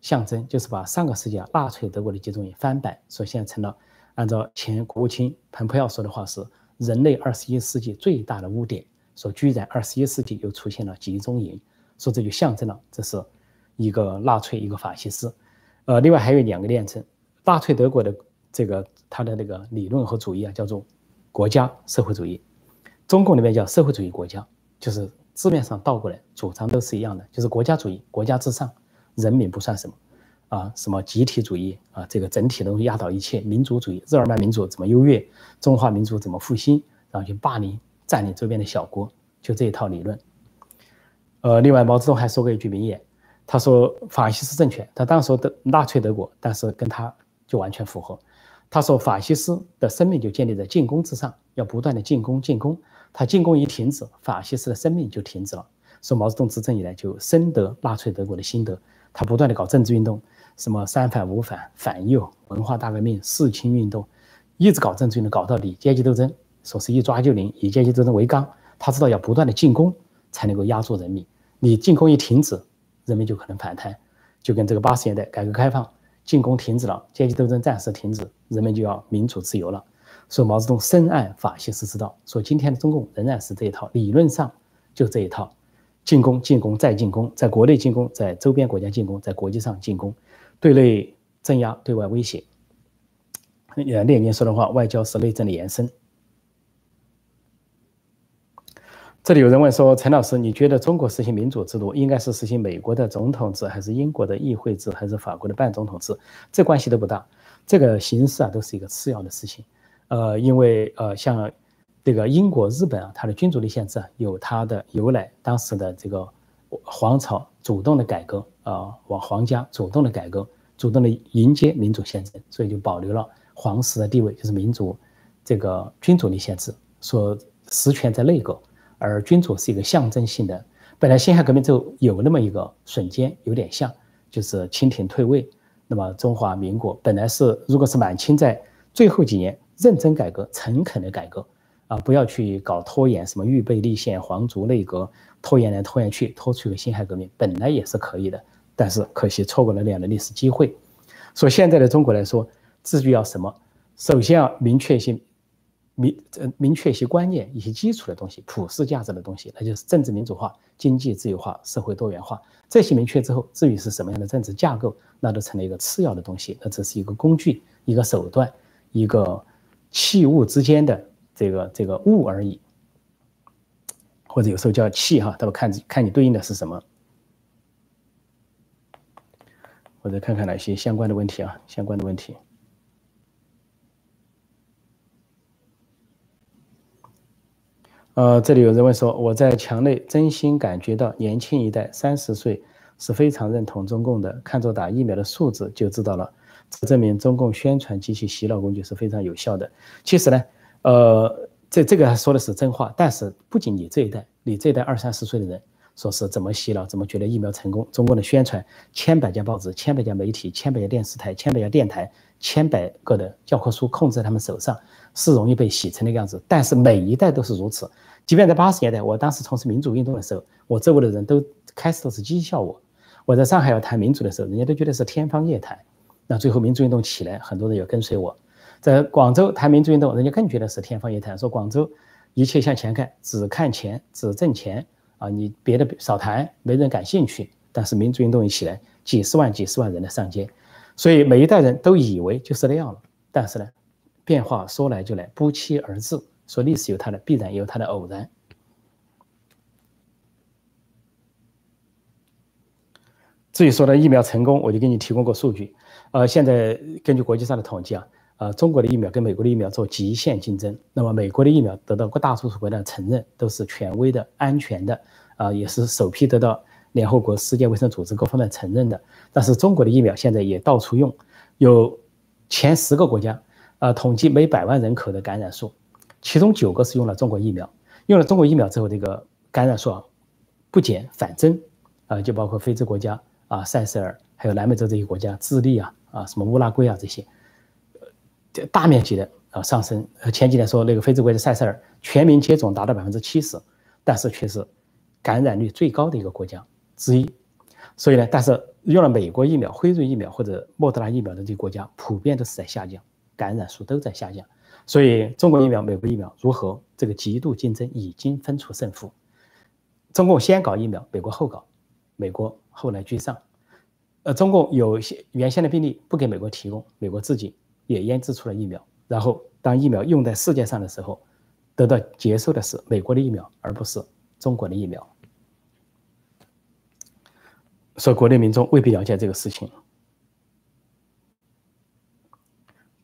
象征，就是把上个世纪啊纳粹德国的集中营翻版，所以现在成了按照前国务卿蓬佩奥说的话是人类二十一世纪最大的污点，说居然二十一世纪又出现了集中营，说这就象征了这是一个纳粹一个法西斯。呃，另外还有两个链称，纳粹德国的这个他的那个理论和主义啊，叫做国家社会主义，中共那边叫社会主义国家，就是字面上倒过来，主张都是一样的，就是国家主义，国家至上，人民不算什么，啊，什么集体主义啊，这个整体都压倒一切，民族主义，日耳曼民族怎么优越，中华民族怎么复兴，然后去霸凌占领周边的小国，就这一套理论。呃，另外毛泽东还说过一句名言。他说法西斯政权，他当时说的纳粹德国，但是跟他就完全符合。他说法西斯的生命就建立在进攻之上，要不断的进攻进攻，他进攻一停止，法西斯的生命就停止了。说毛泽东执政以来就深得纳粹德国的心得，他不断的搞政治运动，什么三反五反、反右、文化大革命、四清运动，一直搞政治运动搞到底，阶级斗争，说是一抓就灵，以阶级斗争为纲。他知道要不断的进攻才能够压住人民，你进攻一停止。人民就可能反弹，就跟这个八十年代改革开放进攻停止了，阶级斗争暂时停止，人们就要民主自由了。所以毛泽东深谙法西斯之道，说今天的中共仍然是这一套，理论上就这一套，进攻、进攻再进攻，在国内进攻，在周边国家进攻，在国际上进攻，对内镇压，对外威胁。呃，列宁说的话，外交是内政的延伸。这里有人问说：“陈老师，你觉得中国实行民主制度应该是实行美国的总统制，还是英国的议会制，还是法国的半总统制？这关系都不大，这个形式啊都是一个次要的事情。呃，因为呃，像这个英国、日本啊，它的君主立宪制啊有它的由来，当时的这个皇朝主动的改革啊，往皇家主动的改革，主动的迎接民主宪政，所以就保留了皇室的地位，就是民主这个君主立宪制，说实权在内阁。”而君主是一个象征性的，本来辛亥革命之后有那么一个瞬间，有点像，就是清廷退位。那么中华民国本来是，如果是满清在最后几年认真改革、诚恳的改革，啊，不要去搞拖延，什么预备立宪、皇族内阁，拖延来拖延去，拖出个辛亥革命，本来也是可以的。但是可惜错过了那样的历史机会。所以现在的中国来说，至于要什么，首先要明确性。明呃明确一些观念、一些基础的东西、普世价值的东西，那就是政治民主化、经济自由化、社会多元化。这些明确之后，至于是什么样的政治架构，那都成了一个次要的东西。那只是一个工具、一个手段、一个器物之间的这个这个物而已，或者有时候叫器哈，都看看你对应的是什么，或者看看哪些相关的问题啊，相关的问题。呃，这里有人问说，我在墙内真心感觉到年轻一代三十岁是非常认同中共的，看着打疫苗的数字就知道了，这证明中共宣传及其洗脑工具是非常有效的。其实呢，呃，这这个说的是真话，但是不仅你这一代，你这一代二三十岁的人，说是怎么洗脑，怎么觉得疫苗成功，中共的宣传，千百家报纸、千百家媒体、千百家电视台、千百家电台、千百个的教科书控制在他们手上。是容易被洗成那个样子，但是每一代都是如此。即便在八十年代，我当时从事民主运动的时候，我周围的人都开始都是讥笑我。我在上海要谈民主的时候，人家都觉得是天方夜谭。那最后民主运动起来，很多人也跟随我。在广州谈民主运动，人家更觉得是天方夜谭，说广州一切向前看，只看钱，只挣钱啊，你别的少谈，没人感兴趣。但是民主运动一起来，几十万、几十万人的上街，所以每一代人都以为就是那样了。但是呢？变化说来就来，不期而至。说历史有它的必然，也有它的偶然。至于说的疫苗成功，我就给你提供过数据。呃，现在根据国际上的统计啊，呃，中国的疫苗跟美国的疫苗做极限竞争。那么美国的疫苗得到过大多数国家的承认，都是权威的、安全的，啊，也是首批得到联合国世界卫生组织各方面承认的。但是中国的疫苗现在也到处用，有前十个国家。呃，统计每百万人口的感染数，其中九个是用了中国疫苗。用了中国疫苗之后，这个感染数啊不减反增，啊，就包括非洲国家啊，塞舌尔，还有南美洲这些国家，智利啊，啊，什么乌拉圭啊这些，呃，大面积的啊上升。前几天说那个非洲国家塞舌尔全民接种达到百分之七十，但是却是感染率最高的一个国家之一。所以呢，但是用了美国疫苗、辉瑞疫苗或者莫德纳疫苗的这些国家，普遍都是在下降，感染数都在下降。所以中国疫苗、美国疫苗如何？这个极度竞争已经分出胜负。中共先搞疫苗，美国后搞，美国后来居上。呃，中共有些原先的病例不给美国提供，美国自己也研制出了疫苗。然后当疫苗用在世界上的时候，得到接受的是美国的疫苗，而不是中国的疫苗。所以国内民众未必了解这个事情。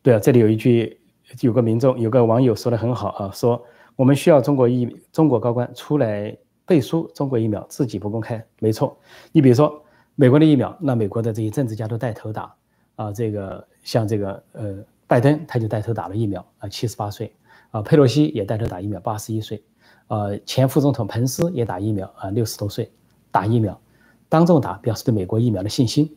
对啊，这里有一句，有个民众有个网友说的很好啊，说我们需要中国疫中国高官出来背书中国疫苗，自己不公开。没错，你比如说。美国的疫苗，那美国的这些政治家都带头打啊，这个像这个呃，拜登他就带头打了疫苗啊，七十八岁啊，佩洛西也带头打疫苗，八十一岁，呃，前副总统彭斯也打疫苗啊，六十多岁，打疫苗，当众打，表示对美国疫苗的信心。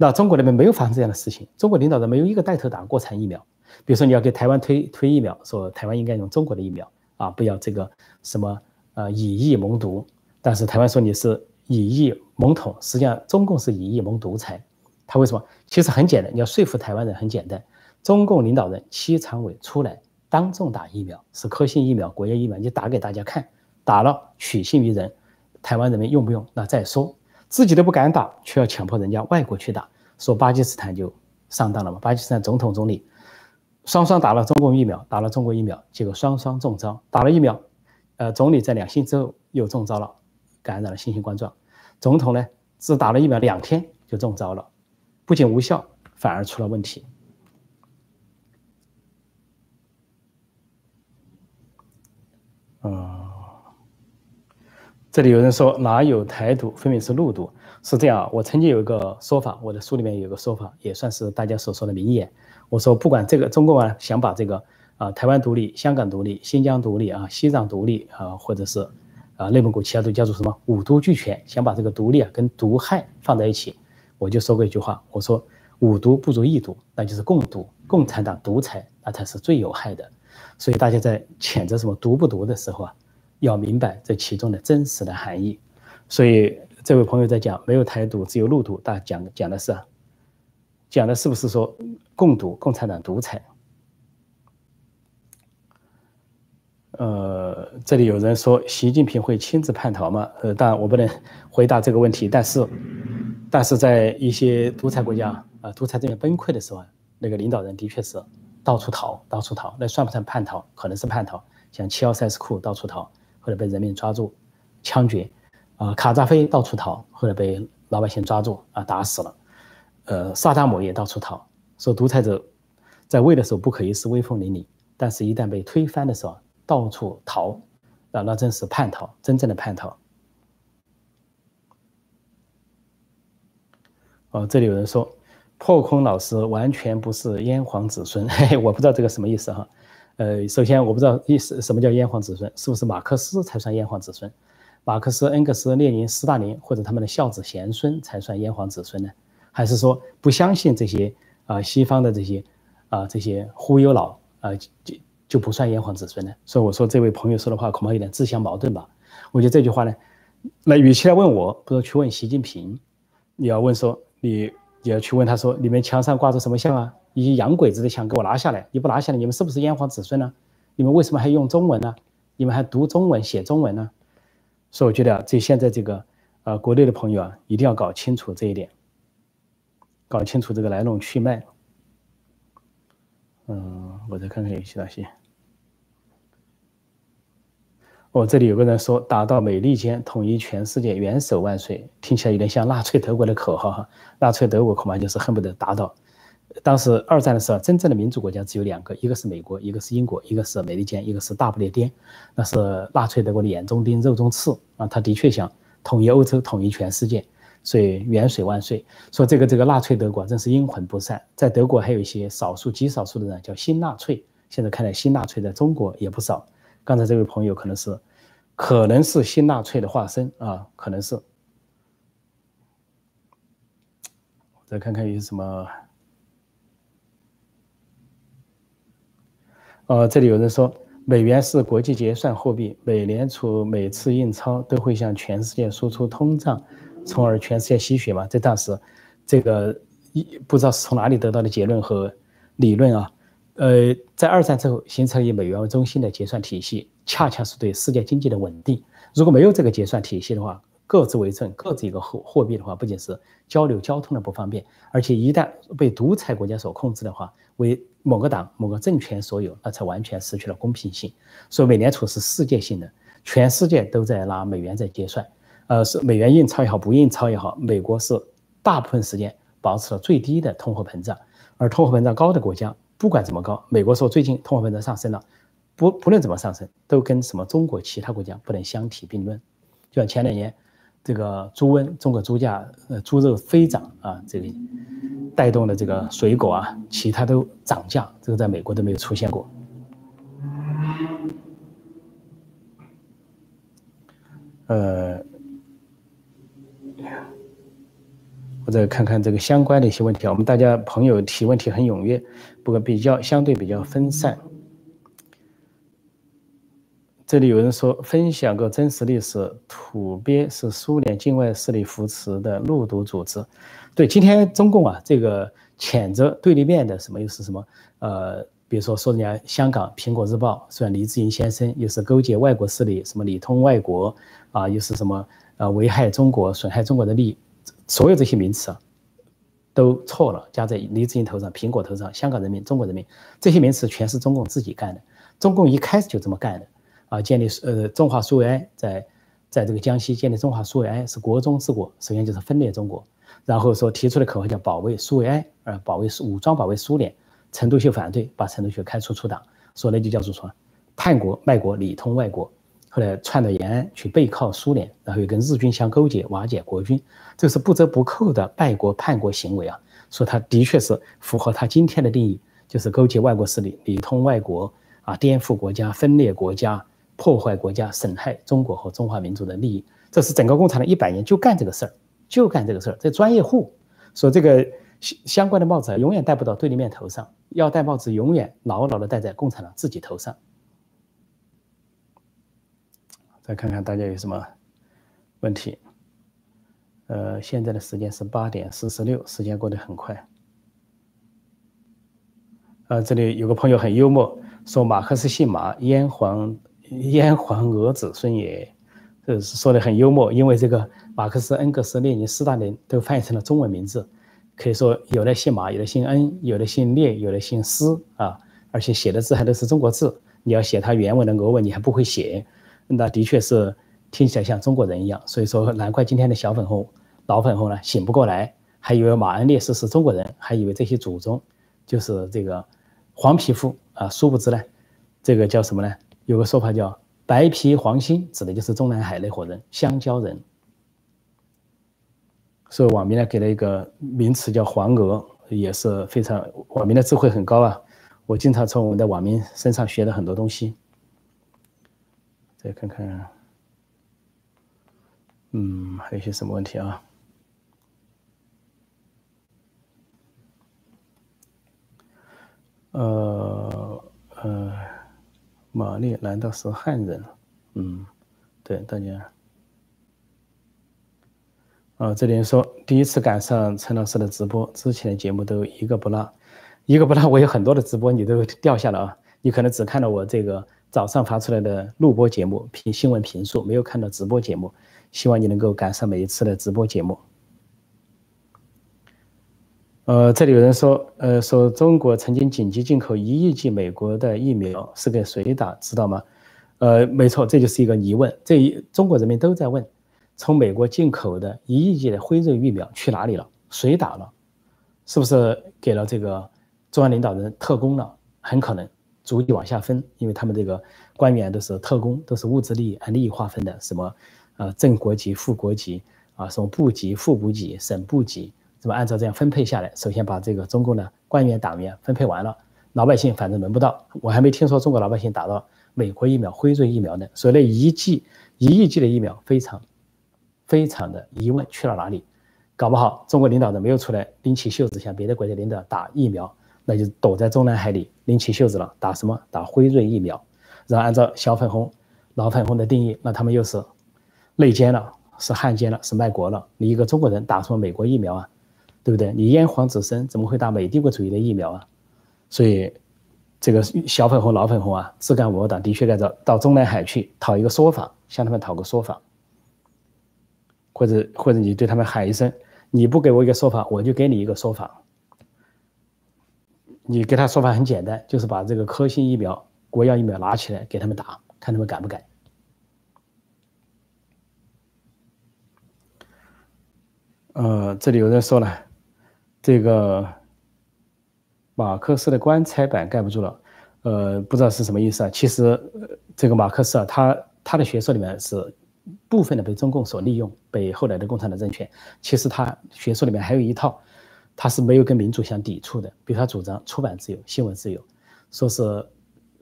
那中国那边没有发生这样的事情，中国领导人没有一个带头打国产疫苗。比如说你要给台湾推推疫苗，说台湾应该用中国的疫苗啊，不要这个什么呃以疫蒙毒，但是台湾说你是。以疫蒙统，实际上中共是以疫蒙独裁。他为什么？其实很简单，你要说服台湾人很简单。中共领导人七常委出来当众打疫苗，是科兴疫苗、国药疫苗，你打给大家看，打了取信于人。台湾人民用不用？那再说，自己都不敢打，却要强迫人家外国去打，说巴基斯坦就上当了嘛？巴基斯坦总统总理双双打了中共疫苗，打了中国疫苗，结果双双中招。打了疫苗，呃，总理在两星之后又中招了，感染了新型冠状。总统呢，只打了疫苗两天就中招了，不仅无效，反而出了问题。嗯，这里有人说哪有台独，分明是陆独。是这样，我曾经有一个说法，我的书里面有个说法，也算是大家所说的名言。我说，不管这个中共啊想把这个啊台湾独立、香港独立、新疆独立啊、西藏独立啊，或者是。啊，内蒙古其他都叫做什么五毒俱全，想把这个独立啊跟毒害放在一起，我就说过一句话，我说五毒不如一毒，那就是共毒，共产党独裁，那才是最有害的。所以大家在谴责什么毒不毒的时候啊，要明白这其中的真实的含义。所以这位朋友在讲没有台独，只有路独，大家讲讲的是，讲的是不是说共毒，共产党独裁？呃，这里有人说习近平会亲自叛逃吗？呃，当然我不能回答这个问题。但是，但是在一些独裁国家啊，独裁政权崩溃的时候啊，那个领导人的确是到处逃，到处逃，那算不算叛逃？可能是叛逃。像齐奥塞斯库到处逃，后来被人民抓住，枪决。啊，卡扎菲到处逃，后来被老百姓抓住啊，打死了。呃，萨达姆也到处逃。说独裁者在位的时候不可一世威风凛凛，但是一旦被推翻的时候。到处逃，啊，那真是叛逃，真正的叛逃。哦，这里有人说破空老师完全不是炎黄子孙，嘿嘿，我不知道这个什么意思哈。呃，首先我不知道意思什么叫炎黄子孙，是不是马克思才算炎黄子孙？马克思、恩格斯、列宁、斯大林或者他们的孝子贤孙才算炎黄子孙呢？还是说不相信这些啊西方的这些啊这些忽悠佬啊就？就不算炎黄子孙呢？所以我说这位朋友说的话恐怕有点自相矛盾吧。我觉得这句话呢，那与其来问我，不如去问习近平。你要问说你，你要去问他说，你们墙上挂着什么像啊？一些洋鬼子的像，给我拿下来！你不拿下来，你们是不是炎黄子孙呢？你们为什么还用中文呢？你们还读中文、写中文呢？所以我觉得啊，这现在这个呃国内的朋友啊，一定要搞清楚这一点，搞清楚这个来龙去脉。嗯，我再看看有哪些。哦，这里有个人说“打到美利坚，统一全世界，元首万岁”，听起来有点像纳粹德国的口号哈。纳粹德国恐怕就是恨不得打倒。当时二战的时候，真正的民主国家只有两个，一个是美国，一个是英国，一个是美利坚，一个是大不列颠。那是纳粹德国的眼中钉、肉中刺啊！他的确想统一欧洲，统一全世界。所以元帅万岁！说这个这个纳粹德国真是阴魂不散。在德国还有一些少数极少数的人叫新纳粹。现在看来，新纳粹在中国也不少。刚才这位朋友可能是，可能是新纳粹的化身啊，可能是。再看看有什么。呃，这里有人说，美元是国际结算货币，美联储每次印钞都会向全世界输出通胀从而全世界吸血嘛。这当时这个一不知道是从哪里得到的结论和理论啊。呃，在二战之后形成以美元为中心的结算体系，恰恰是对世界经济的稳定。如果没有这个结算体系的话，各自为政，各自一个货货币的话，不仅是交流交通的不方便，而且一旦被独裁国家所控制的话，为某个党、某个政权所有，那才完全失去了公平性。所以美联储是世界性的，全世界都在拿美元在结算。呃，是美元印钞也好，不印钞也好，美国是大部分时间保持了最低的通货膨胀，而通货膨胀高的国家，不管怎么高，美国说最近通货膨胀上升了，不不论怎么上升，都跟什么中国其他国家不能相提并论。就像前两年。这个猪瘟，中国猪价、呃猪肉飞涨啊，这个带动了这个水果啊，其他都涨价，这个在美国都没有出现过。呃，我再看看这个相关的一些问题啊，我们大家朋友提问题很踊跃，不过比较相对比较分散。这里有人说分享个真实历史，土鳖是苏联境外势力扶持的路毒组织。对，今天中共啊，这个谴责对立面的什么又是什么？呃，比如说说人家香港《苹果日报》，虽然黎智英先生又是勾结外国势力，什么里通外国啊，又是什么呃危害中国、损害中国的利益，所有这些名词啊，都错了，加在黎智英头上、苹果头上、香港人民、中国人民，这些名词全是中共自己干的，中共一开始就这么干的。啊，建立呃中华苏维埃在在这个江西建立中华苏维埃是国中之国，首先就是分裂中国，然后说提出的口号叫保卫苏维埃，呃保卫武装保卫苏联，陈独秀反对，把陈独秀开除出党，说那就叫做什么？叛国卖国里通外国，后来窜到延安去背靠苏联，然后又跟日军相勾结，瓦解国军，这是不折不扣的败国叛国行为啊，说他的确是符合他今天的定义，就是勾结外国势力，里通外国啊，颠覆国家，分裂国家。破坏国家、损害中国和中华民族的利益，这是整个共产党一百年就干这个事儿，就干这个事儿。这专业户说这个相相关的帽子永远戴不到对立面头上，要戴帽子永远牢牢的戴在共产党自己头上。再看看大家有什么问题？呃，现在的时间是八点四十六，时间过得很快。呃，这里有个朋友很幽默，说马克思姓马，炎黄。炎黄俄子孙也，这是说的很幽默。因为这个马克思、恩格斯、列宁、斯大林都翻译成了中文名字，可以说有的姓马，有的姓恩，有的姓列，有的姓斯啊。而且写的字还都是中国字。你要写他原文的俄文，你还不会写，那的确是听起来像中国人一样。所以说，难怪今天的小粉红、老粉红呢醒不过来，还以为马恩列斯是中国人，还以为这些祖宗就是这个黄皮肤啊。殊不知呢，这个叫什么呢？有个说法叫“白皮黄心”，指的就是中南海那伙人，香蕉人。所以网民呢给了一个名词叫“黄鹅”，也是非常网民的智慧很高啊。我经常从我们的网民身上学了很多东西。再看看，嗯，还有些什么问题啊？呃，呃。玛丽难道是汉人？嗯，对，大家。啊，这里说第一次赶上陈老师的直播，之前的节目都一个不落，一个不落。我有很多的直播，你都掉下了啊！你可能只看到我这个早上发出来的录播节目评新闻评述，没有看到直播节目。希望你能够赶上每一次的直播节目。呃，这里有人说，呃，说中国曾经紧急进口一亿剂美国的疫苗，是给谁打？知道吗？呃，没错，这就是一个疑问。这一中国人民都在问，从美国进口的一亿剂的辉瑞疫苗去哪里了？谁打了？是不是给了这个中央领导人特工了？很可能逐级往下分，因为他们这个官员都是特工，都是物质利益按利益划分的，什么呃正国级、副国级啊，什么部级、副部级、省部级。怎么按照这样分配下来？首先把这个中共的官员党员分配完了，老百姓反正轮不到。我还没听说中国老百姓打到美国疫苗、辉瑞疫苗呢。所以那一剂一亿剂的疫苗非常非常的疑问，去了哪里？搞不好中国领导人没有出来拎起袖子向别的国家领导打疫苗，那就躲在中南海里拎起袖子了，打什么？打辉瑞疫苗。然后按照小粉红、老粉红的定义，那他们又是内奸了。是汉奸了，是卖国了。你一个中国人打什么美国疫苗啊？对不对？你炎黄子孙怎么会打美帝国主义的疫苗啊？所以，这个小粉红、老粉红啊，自干五党的确该到到中南海去讨一个说法，向他们讨个说法，或者或者你对他们喊一声：你不给我一个说法，我就给你一个说法。你给他说法很简单，就是把这个科兴疫苗、国药疫苗拿起来给他们打，看他们敢不敢。呃，这里有人说了，这个马克思的棺材板盖不住了，呃，不知道是什么意思啊？其实，这个马克思啊，他他的学说里面是部分的被中共所利用，被后来的共产党政权。其实他学说里面还有一套，他是没有跟民主相抵触的，比如他主张出版自由、新闻自由，说是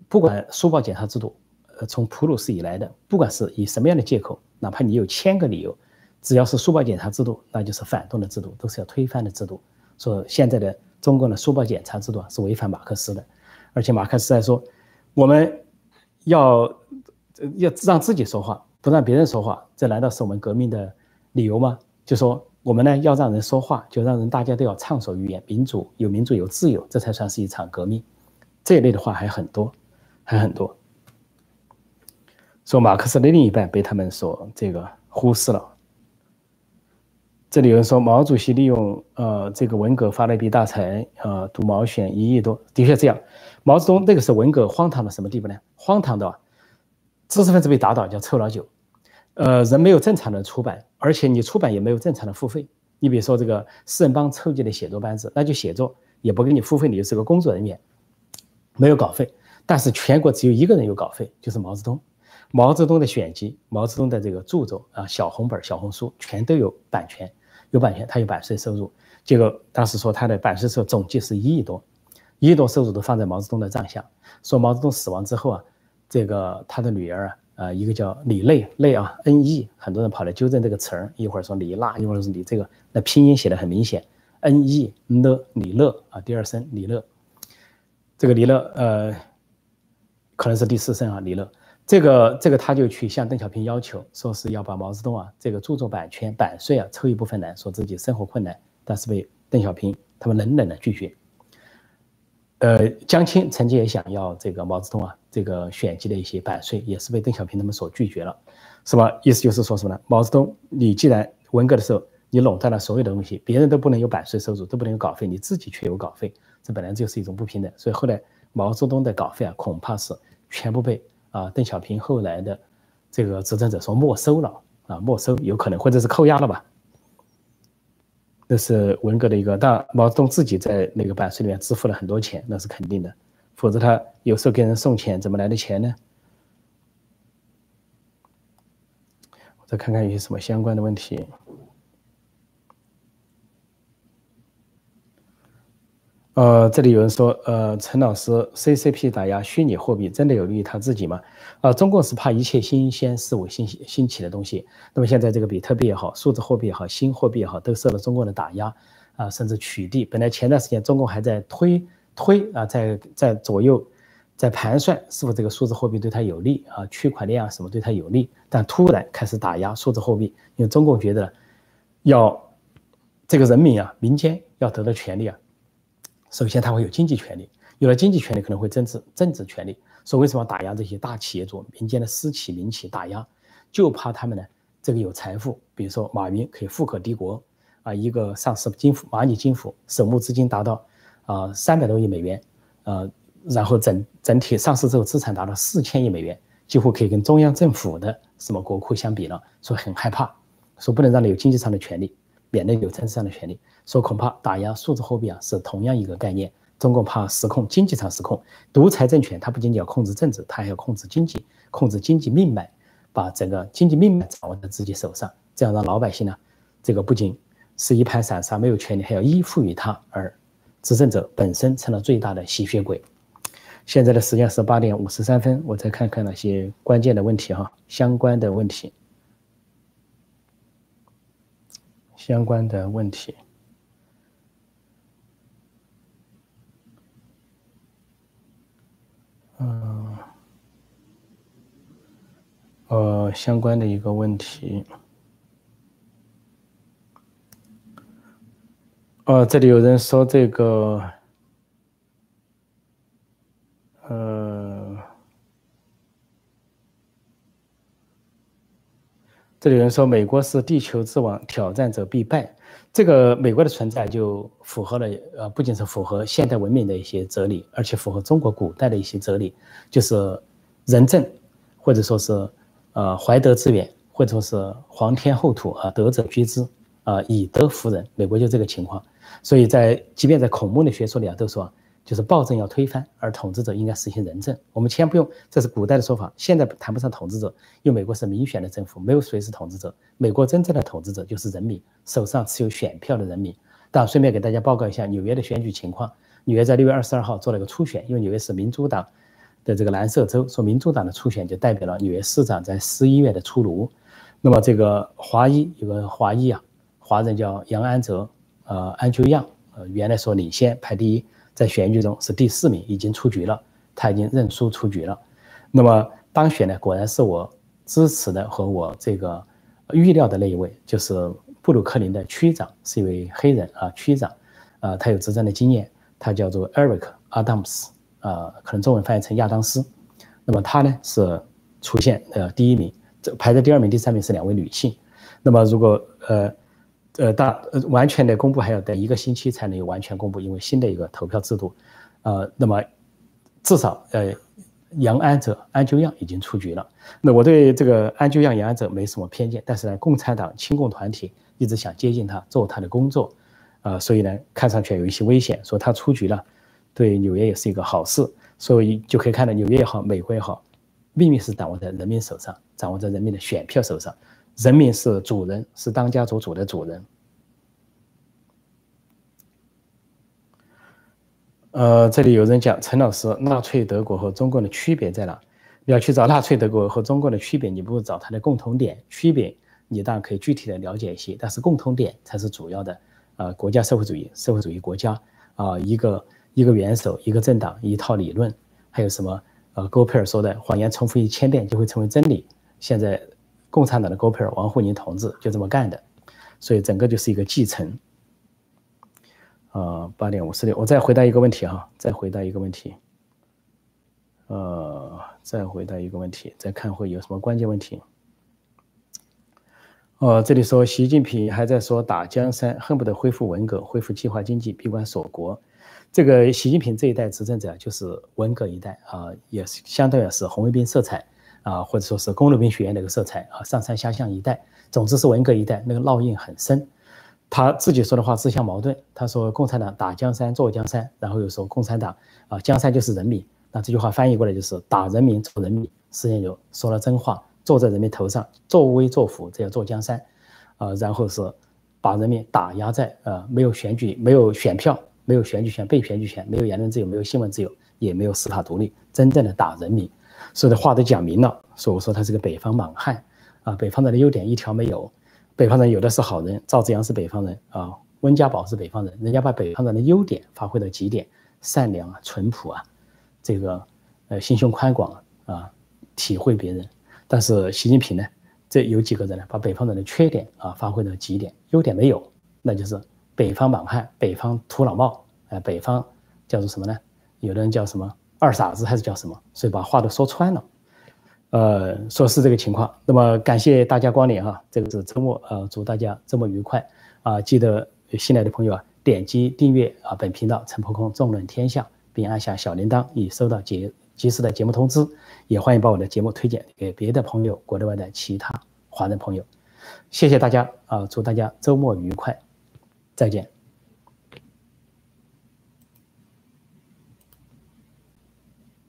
不管书报检查制度，呃，从普鲁士以来的，不管是以什么样的借口，哪怕你有千个理由。只要是书报检查制度，那就是反动的制度，都是要推翻的制度。说现在的中共的书报检查制度啊，是违反马克思的。而且马克思还说，我们要要让自己说话，不让别人说话，这难道是我们革命的理由吗？就说我们呢要让人说话，就让人大家都要畅所欲言，民主有民主有自由，这才算是一场革命。这一类的话还很多，还很多。说马克思的另一半被他们所这个忽视了。这里有人说毛主席利用呃这个文革发了一笔大财，呃赌毛选一亿多，的确这样。毛泽东那个时候文革荒唐到什么地步呢？荒唐到知识分子被打倒叫臭老九，呃人没有正常的出版，而且你出版也没有正常的付费。你比如说这个四人帮凑集的写作班子，那就写作也不给你付费，你就是个工作人员，没有稿费。但是全国只有一个人有稿费，就是毛泽东。毛泽东的选集，毛泽东的这个著作啊，小红本、小红书全都有版权。有版权，他有版税收入。结果当时说他的版税收入总计是一亿多，一亿多收入都放在毛泽东的账下。说毛泽东死亡之后啊，这个他的女儿啊，呃，一个叫李类类啊，N E，很多人跑来纠正这个词儿，一会儿说李娜，一会儿是李这个，那拼音写的很明显，N E 呢李乐啊，第二声李乐，这个李乐呃，可能是第四声啊李乐。这个这个他就去向邓小平要求，说是要把毛泽东啊这个著作版权版税啊抽一部分来，说自己生活困难，但是被邓小平他们冷冷的拒绝。呃，江青曾经也想要这个毛泽东啊这个选集的一些版税，也是被邓小平他们所拒绝了。什么意思？就是说什么呢？毛泽东，你既然文革的时候你垄断了所有的东西，别人都不能有版税收入，都不能有稿费，你自己却有稿费，这本来就是一种不平等。所以后来毛泽东的稿费啊，恐怕是全部被。啊，邓小平后来的这个执政者说没收了啊，没收有可能或者是扣押了吧？那是文革的一个，但毛泽东自己在那个版税里面支付了很多钱，那是肯定的，否则他有时候给人送钱怎么来的钱呢？我再看看有些什么相关的问题。呃，这里有人说，呃，陈老师，CCP 打压虚拟货币真的有利于他自己吗？啊，中共是怕一切新鲜事物、新新起的东西。那么现在这个比特币也好，数字货币也好，新货币也好，都受到中共的打压啊，甚至取缔。本来前段时间中共还在推推啊，在在左右，在盘算是否这个数字货币对他有利啊，区块链啊什么对他有利，但突然开始打压数字货币，因为中共觉得要这个人民啊，民间要得到权利啊。首先，他会有经济权利，有了经济权利，可能会政治政治权利。说为什么打压这些大企业主、民间的私企、民企打压，就怕他们呢？这个有财富，比如说马云可以富可敌国啊，一个上市金服蚂蚁金服首募资金达到啊三百多亿美元，呃，然后整整体上市之后资产达到四千亿美元，几乎可以跟中央政府的什么国库相比了，所以很害怕，说不能让你有经济上的权利，免得有政治上的权利。说恐怕打压数字货币啊，是同样一个概念。中共怕失控，经济上失控，独裁政权它不仅仅要控制政治，它还要控制经济，控制经济命脉，把整个经济命脉掌握在自己手上，这样让老百姓呢，这个不仅是一盘散沙，没有权利，还要依附于他，而执政者本身成了最大的吸血鬼。现在的时间是八点五十三分，我再看看那些关键的问题哈，相关的问题，相关的问题。嗯呃相关的一个问题。哦这里有人说这个呃这里有人说美国是地球之王，挑战者必败。这个美国的存在就符合了，呃，不仅是符合现代文明的一些哲理，而且符合中国古代的一些哲理，就是仁政，或者说是呃怀德之远，或者说是皇天厚土啊，德者居之啊，以德服人。美国就这个情况。所以在即便在孔孟的学说里啊，都说就是暴政要推翻，而统治者应该实行仁政。我们先不用，这是古代的说法，现在谈不上统治者，因为美国是民选的政府，没有谁是统治者。美国真正的统治者就是人民，手上持有选票的人民。但顺便给大家报告一下纽约的选举情况，纽约在六月二十二号做了一个初选，因为纽约是民主党的这个蓝色州，说民主党的初选就代表了纽约市长在十一月的出炉。那么这个华裔有个华裔啊，华人叫杨安泽。呃，安丘样，呃，原来说领先排第一，在选举中是第四名，已经出局了，他已经认输出局了。那么当选呢，果然是我支持的和我这个预料的那一位，就是布鲁克林的区长，是一位黑人啊，区长，啊，他有执政的经验，他叫做 Eric Adams，啊，可能中文翻译成亚当斯。那么他呢是出现呃第一名，这排在第二名、第三名是两位女性。那么如果呃。呃，大呃，完全的公布还要等一个星期才能有完全公布，因为新的一个投票制度，呃，那么至少呃，杨安泽、安久样已经出局了。那我对这个安久样、杨安泽没什么偏见，但是呢，共产党亲共团体一直想接近他，做他的工作，呃，所以呢，看上去有一些危险。说他出局了，对纽约也是一个好事，所以就可以看到纽约也好，美国也好，命运是掌握在人民手上，掌握在人民的选票手上。人民是主人，是当家做主的主人。呃，这里有人讲陈老师，纳粹德国和中共的区别在哪？你要去找纳粹德国和中共的区别，你不如找它的共同点。区别你当然可以具体的了解一些，但是共同点才是主要的。呃，国家社会主义，社会主义国家啊，一个一个元首，一个政党，一套理论，还有什么？呃，戈培尔说的谎言重复一千遍就会成为真理。现在。共产党的戈培尔、王沪宁同志就这么干的，所以整个就是一个继承。呃，八点五十六，我再回答一个问题哈，再回答一个问题。呃，再回答一个问题，再看会有什么关键问题。哦，这里说习近平还在说打江山，恨不得恢复文革，恢复计划经济，闭关锁国。这个习近平这一代执政者就是文革一代啊，也是相当于是红卫兵色彩。啊，或者说是公路兵学院那个色彩啊，上山下乡一代，总之是文革一代，那个烙印很深。他自己说的话自相矛盾。他说共产党打江山坐江山，然后又说共产党啊江山就是人民。那这句话翻译过来就是打人民坐人民，实际上就说了真话，坐在人民头上作威作福，这叫坐江山。啊，然后是把人民打压在呃没有选举、没有选票、没有选举权、被选举权、没有言论自由、没有新闻自由、也没有司法独立，真正的打人民。所有的话都讲明了，说我说他是个北方莽汉，啊，北方人的优点一条没有，北方人有的是好人，赵子阳是北方人啊，温家宝是北方人，人家把北方人的优点发挥到极点，善良啊，淳朴啊，这个呃心胸宽广啊，体会别人。但是习近平呢，这有几个人呢，把北方人的缺点啊发挥到极点，优点没有，那就是北方莽汉，北方土老帽，哎，北方叫做什么呢？有的人叫什么？二傻子还是叫什么？所以把话都说穿了，呃，说是这个情况。那么感谢大家光临哈，这个是周末，呃，祝大家周末愉快啊！记得新来的朋友啊，点击订阅啊本频道陈破空纵论天下，并按下小铃铛以收到节及时的节目通知。也欢迎把我的节目推荐给别的朋友，国内外的其他华人朋友。谢谢大家啊，祝大家周末愉快，再见。